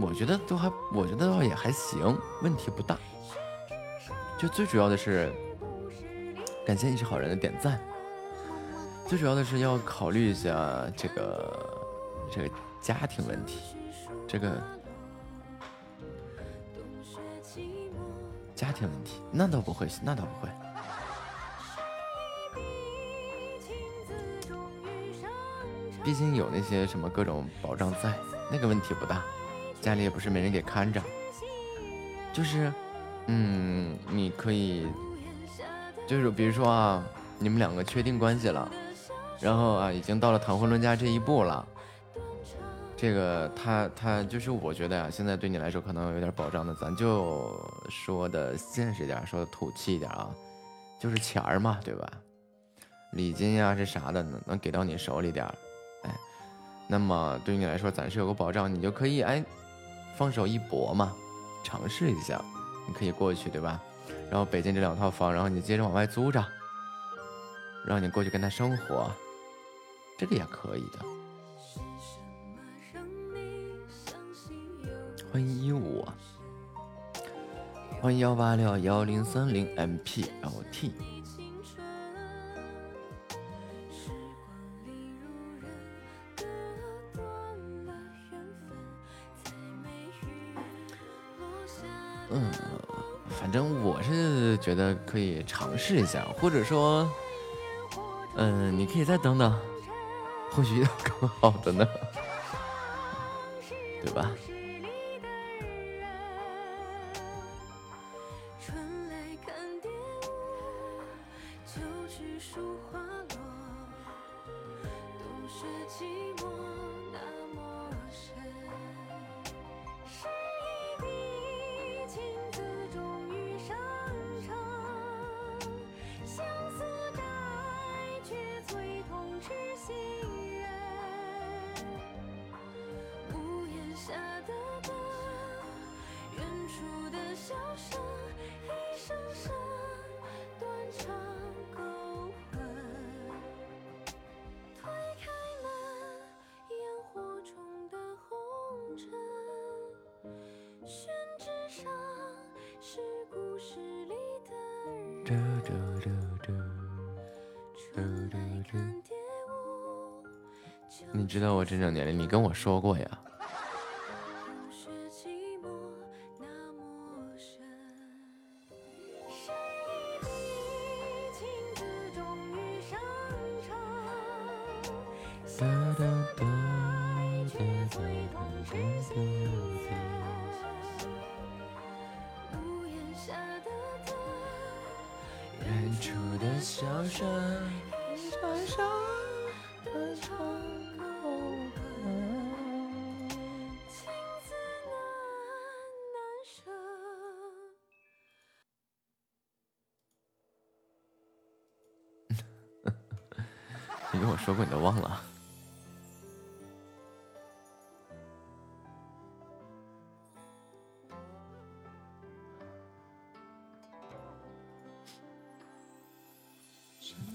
我觉得都还，我觉得倒也还行，问题不大。就最主要的是，感谢你是好人的点赞。最主要的是要考虑一下这个这个家庭问题，这个家庭问题，那倒不会，那倒不会。毕竟有那些什么各种保障在，那个问题不大，家里也不是没人给看着，就是，嗯，你可以，就是比如说啊，你们两个确定关系了，然后啊，已经到了谈婚论嫁这一步了，这个他他就是我觉得呀、现在对你来说可能有点保障的，咱就说的现实点，说的土气一点啊，就是钱儿嘛，对吧？礼金呀是啥的，能能给到你手里点儿，哎，那么对于你来说暂时有个保障，你就可以哎放手一搏嘛，尝试一下，你可以过去，对吧？然后北京这两套房，然后你接着往外租着，让你过去跟他生活，这个也可以的。欢迎一五，欢迎幺八六幺零三零 MPLT。嗯，反正我是觉得可以尝试一下，或者说，嗯，你可以再等等，或许有更好的呢，对吧？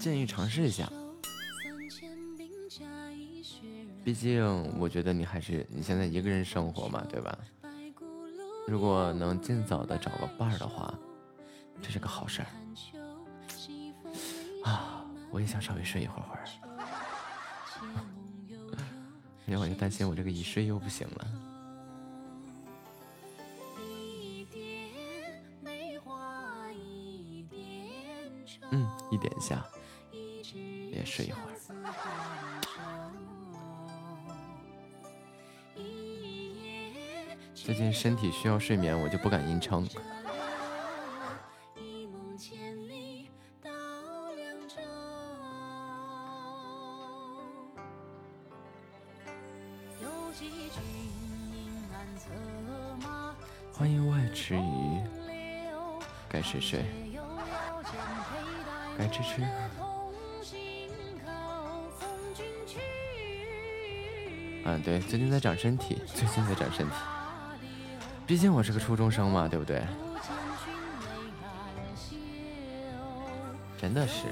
建议尝试一下，毕竟我觉得你还是你现在一个人生活嘛，对吧？如果能尽早的找个伴儿的话，这是个好事儿啊！我也想稍微睡一会儿会儿，因为我就担心我这个一睡又不行了。一点梅花一点愁，嗯，一点下，也睡一会儿。最近身体需要睡眠，我就不敢硬撑。最近在长身体，最近在长身体。毕竟我是个初中生嘛，对不对？真的是。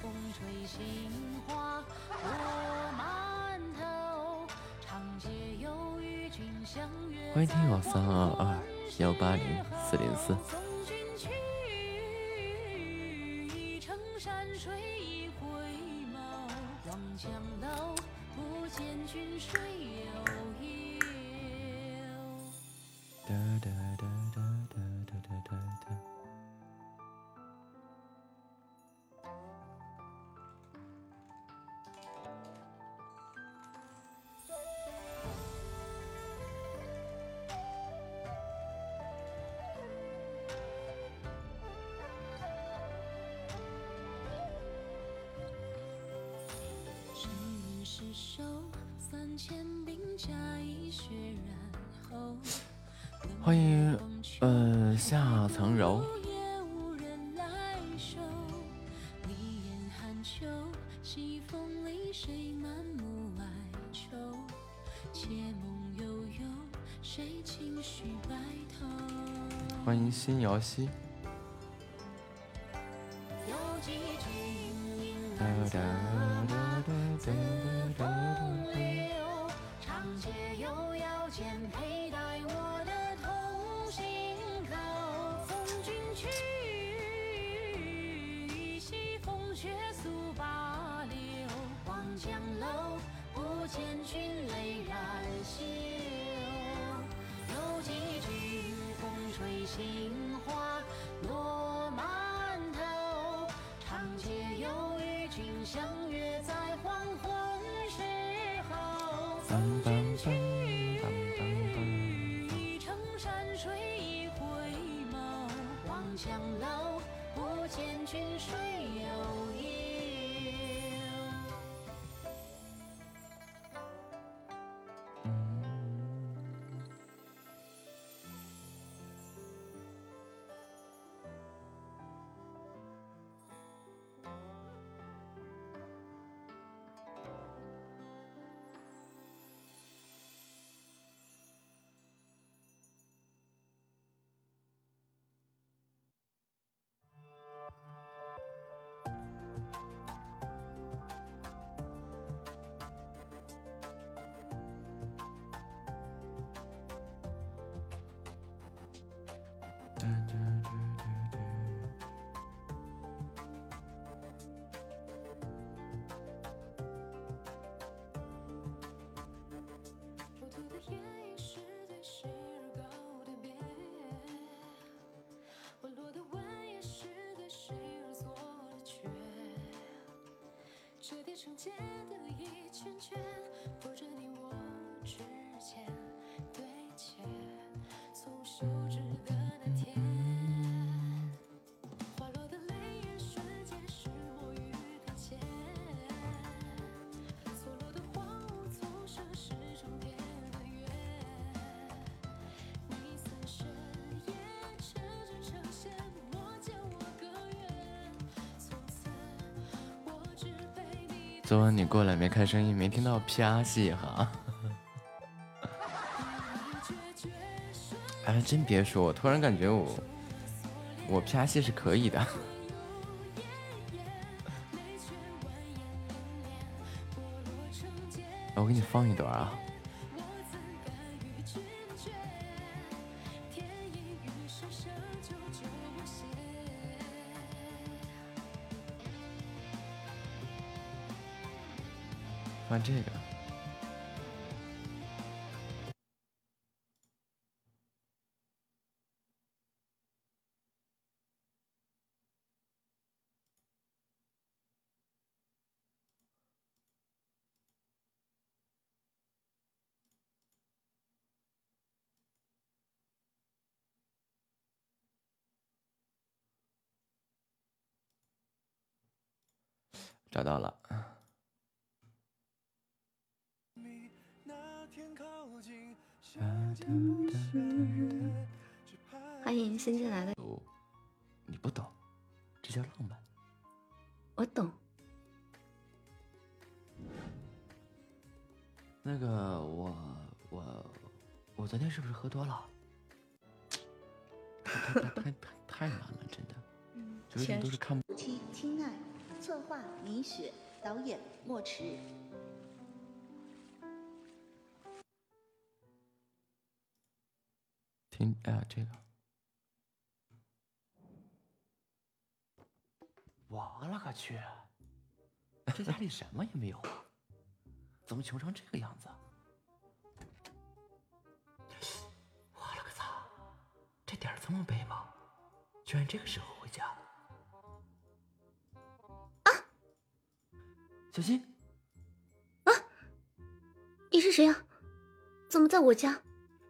风吹杏花落满头，长街又与君相约欢迎听友三二二幺八零四零四。有几句流长街佩戴我的同心风君去风雪诉八流望江楼不见君泪染袖有几句风吹心相约在黄昏时候。梆梆梆去。一程山水一回眸，望江楼，不见君水我吐的烟，也是对视而告的别；我落的吻，也是对视而作的诀。折叠成茧的一圈圈，拖着你我之间。昨晚你过来没开声音，没听到啪戏哈。哎，真别说，我突然感觉我我啪戏是可以的。我给你放一段啊。喝多了？太太太太太难了，真的。有点都是看不。期青奈，策划米雪，导演莫池。听哎呀，这个，我勒个去！这家里什么也没有啊，怎么穷成这个样子？我点儿这么背吗？居然这个时候回家！啊！小心！你是谁呀、怎么在我家？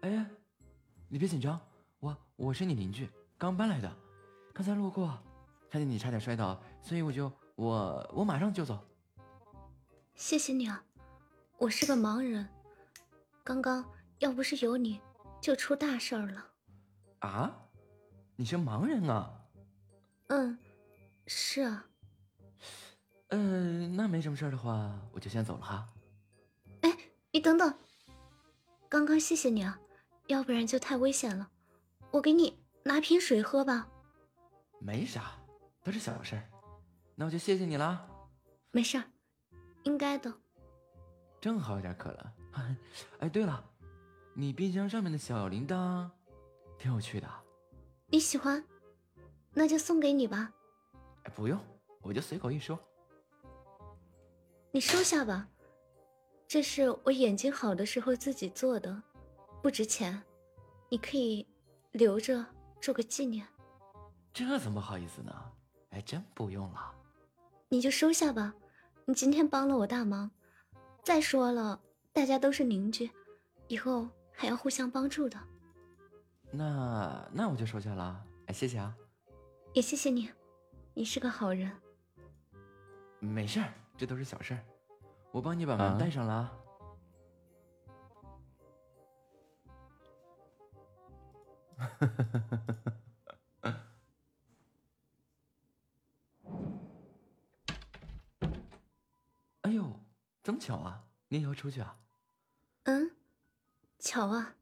哎呀，你别紧张，我我是你邻居，刚搬来的，刚才路过，看见你差点摔倒，所以我就我我马上就走。谢谢你啊，我是个盲人，刚刚要不是有你，就出大事儿了。啊？你是盲人啊？嗯，是啊，嗯、那没什么事儿的话，我就先走了哈。哎你等等，刚刚谢谢你啊，要不然就太危险了。我给你拿瓶水喝吧。没啥，都是小事儿。那我就谢谢你啦，没事儿，应该的。正好有点渴了。哎，对了，你冰箱上面的小铃铛，挺有趣的。你喜欢，那就送给你吧。哎，不用，我就随口一说。你收下吧，这是我眼睛好的时候自己做的，不值钱，你可以留着做个纪念。这怎么好意思呢？哎，真不用了。你就收下吧，你今天帮了我大忙。再说了，大家都是邻居，以后还要互相帮助的。那那我就收下了。哎，谢谢啊。也谢谢你，你是个好人。没事儿，这都是小事儿。我帮你把门带上了啊。哎呦，这么巧啊！你也要出去啊？嗯，巧啊。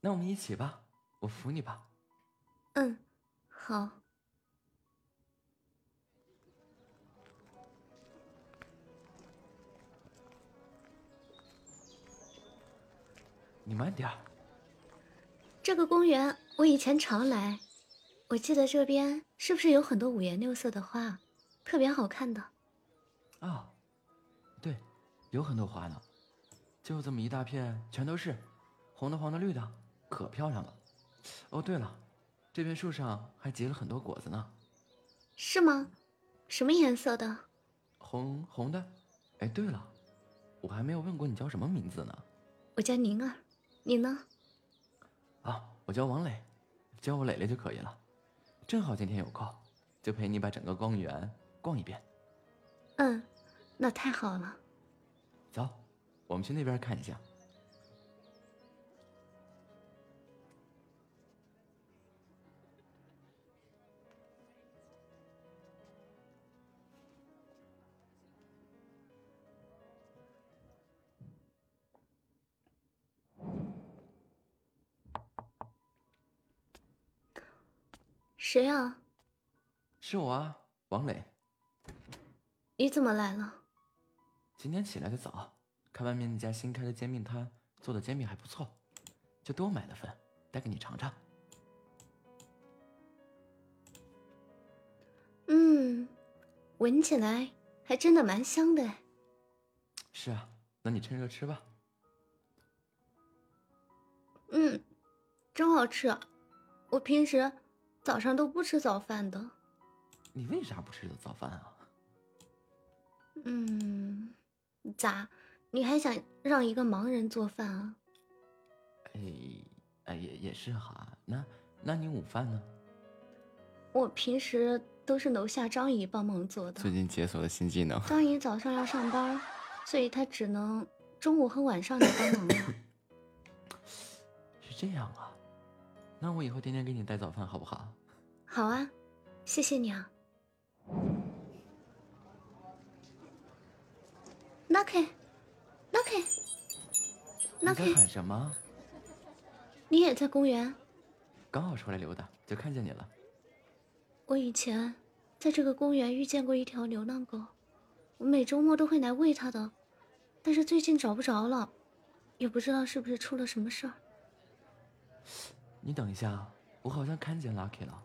那我们一起吧，我扶你吧。嗯，好。你慢点儿。这个公园我以前常来，我记得这边是不是有很多五颜六色的花，特别好看的？啊，对，有很多花呢，就这么一大片，全都是红的、黄的、绿的，可漂亮了。哦，对了，这边树上还结了很多果子呢，是吗？什么颜色的？红红的、哎，对了，我还没有问过你叫什么名字呢。我叫宁儿，你呢？啊，我叫王磊，叫我磊磊就可以了。正好今天有空，就陪你把整个公园逛一遍。嗯，那太好了。走，我们去那边看一下。谁啊？是我啊，王磊。你怎么来了？今天起来的早，看外面那家新开的煎饼摊做的煎饼还不错，就多买了份，带给你尝尝。嗯，闻起来还真的蛮香的。是啊，那你趁热吃吧。嗯，真好吃。我平时早上都不吃早饭的。你为啥不吃早饭啊？嗯，咋？你还想让一个盲人做饭啊？哎，哎也也是哈。那那你午饭呢？我平时都是楼下张姨帮忙做的。最近解锁了新技能。张姨早上要上班，所以她只能中午和晚上来帮忙了。是这样啊，那我以后天天给你带早饭好不好？好啊，谢谢你啊。Lucky，Lucky，Lucky，你在喊什么？你也在公园？刚好出来溜达，就看见你了。我以前在这个公园遇见过一条流浪狗，我每周末都会来喂它的，但是最近找不着了，也不知道是不是出了什么事儿。你等一下，我好像看见 Lucky 了。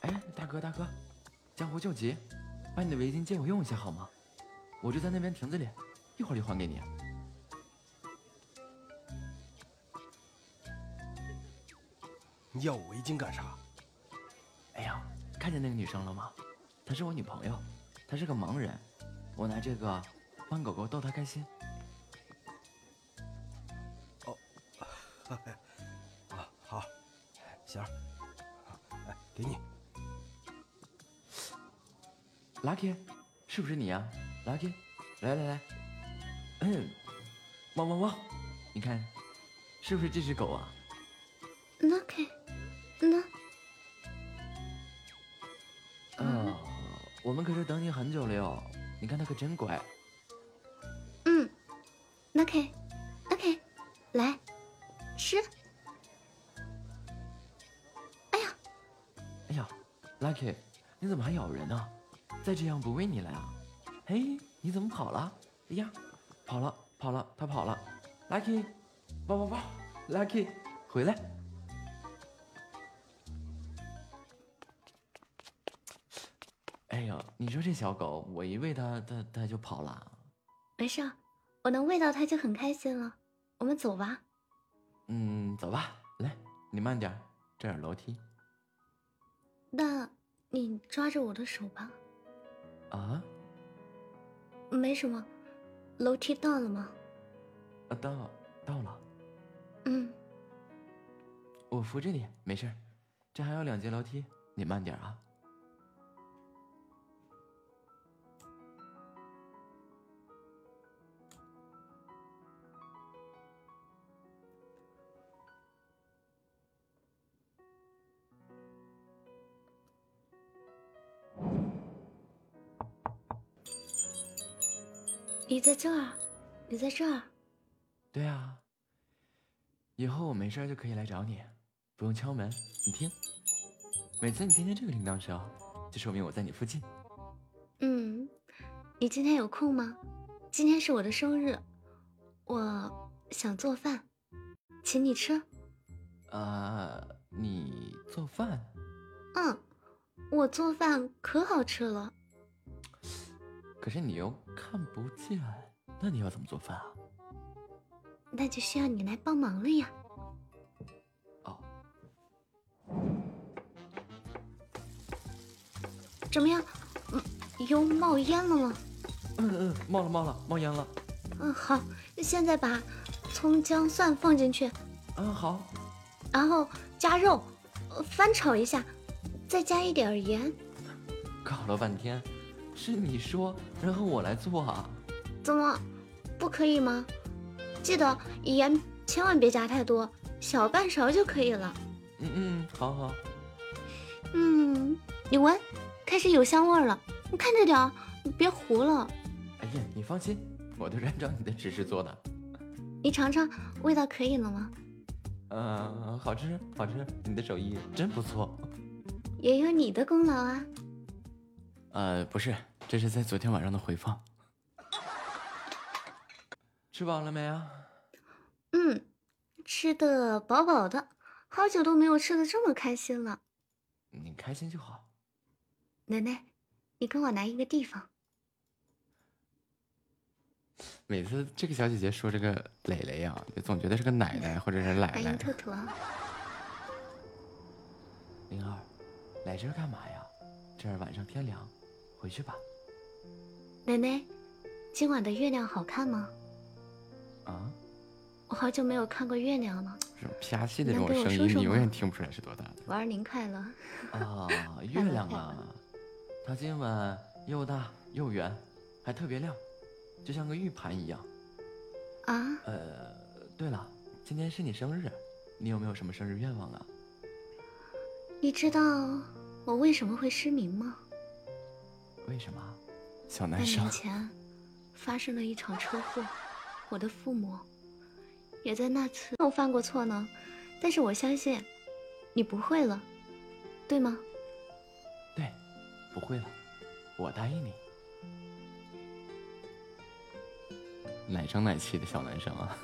哎，大哥大哥，江湖救急，把你的围巾借我用一下好吗？我就在那边亭子里，一会儿就还给你。你要我围巾干啥？哎呀，看见那个女生了吗？她是我女朋友，她是个盲人，我拿这个帮狗狗逗他开心。哦，啊好，行，哎，给你。Lucky，是不是你啊、l u c k y 来来来，嗯，汪汪汪，你看，是不是这只狗啊？Lucky，我们可是等你很久了哟。你看它可真乖。嗯，Lucky，Lucky，来吃。哎呀哎呀，Lucky，你怎么还咬人呢？再这样不喂你了呀？嘿，你怎么跑了？哎呀，跑了跑了，它跑了。Lucky，抱抱抱，Lucky，回来。哎呀，你说这小狗，我一喂它，它它就跑了。没事，我能喂到它就很开心了。我们走吧。嗯，走吧，来，你慢点，这儿有楼梯。那你抓着我的手吧。啊？没什么，楼梯到了吗？啊，到到了，嗯，我扶着你，没事。这还有两节楼梯，你慢点啊。你在这儿，你在这儿。对啊，以后我没事儿就可以来找你，不用敲门。你听，每次你听见这个铃铛声，就说明我在你附近。嗯，你今天有空吗？今天是我的生日，我想做饭，请你吃。啊，你做饭？嗯，我做饭可好吃了。可是你又看不见，那你要怎么做饭啊？那就需要你来帮忙了呀。哦。怎么样？嗯，油冒烟了吗？嗯嗯，冒了冒了，冒烟了。嗯，好，现在把葱姜蒜放进去。嗯，好。然后加肉，翻炒一下，再加一点盐。搞了半天，是你说，然后我来做啊。怎么，不可以吗？记得盐千万别加太多，小半勺就可以了。嗯嗯，好好。嗯，你闻，开始有香味儿了。你看着点儿，你别糊了。哎呀，你放心，我都是按照你的指示做的。你尝尝，味道可以了吗？嗯，好吃好吃，你的手艺真不错。也有你的功劳啊。呃，不是，这是在昨天晚上的回放。吃饱了没啊？嗯，吃的饱饱的，好久都没有吃的这么开心了。你开心就好。奶奶，你跟我来一个地方。每次这个小姐姐说这个蕾蕾呀，就总觉得是个奶奶或者是奶奶欢迎。兔兔啊！灵儿，来这儿干嘛呀？这儿晚上天凉，回去吧。奶奶，今晚的月亮好看吗？啊，我好久没有看过月亮了。这种啪气的这种声音，你永远听不出来是多大的。娃儿您快乐。啊，月亮啊，它今晚又大又圆，还特别亮，就像个玉盘一样。啊，呃，对了，今天是你生日，你有没有什么生日愿望啊？你知道我为什么会失明吗？为什么？小男生年。前发生了一场车祸，我的父母也在那次没有犯过错呢。但是我相信你不会了，对吗？对，不会了，我答应你。奶声奶气的小男生啊。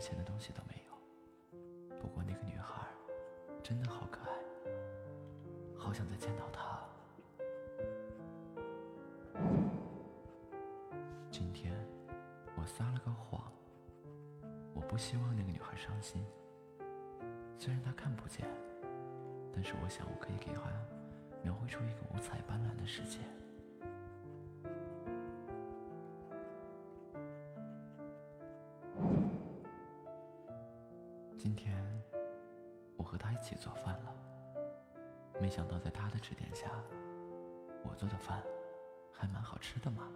值钱的东西都没有。不过那个女孩真的好可爱，好想再见到她。今天我撒了个谎，我不希望那个女孩伤心。虽然她看不见，但是我想我可以给她描绘出一个五彩斑斓的世界。今天我和他一起做饭了，没想到在他的指点下，我做的饭还蛮好吃的嘛。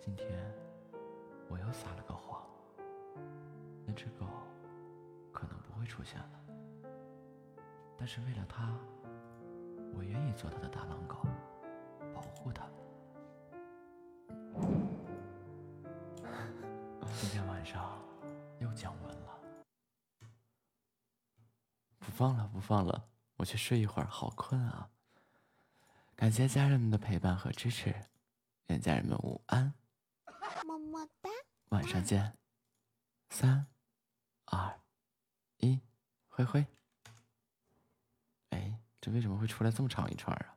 今天我又撒了个谎，那只狗可能不会出现了，但是为了它，我愿意做它的大狼狗，保护它。放了，不放了，我去睡一会儿，好困啊！感谢家人们的陪伴和支持，愿家人们午安，么么哒。晚上见。三、二、一，灰灰。哎，这为什么会出来这么长一串啊？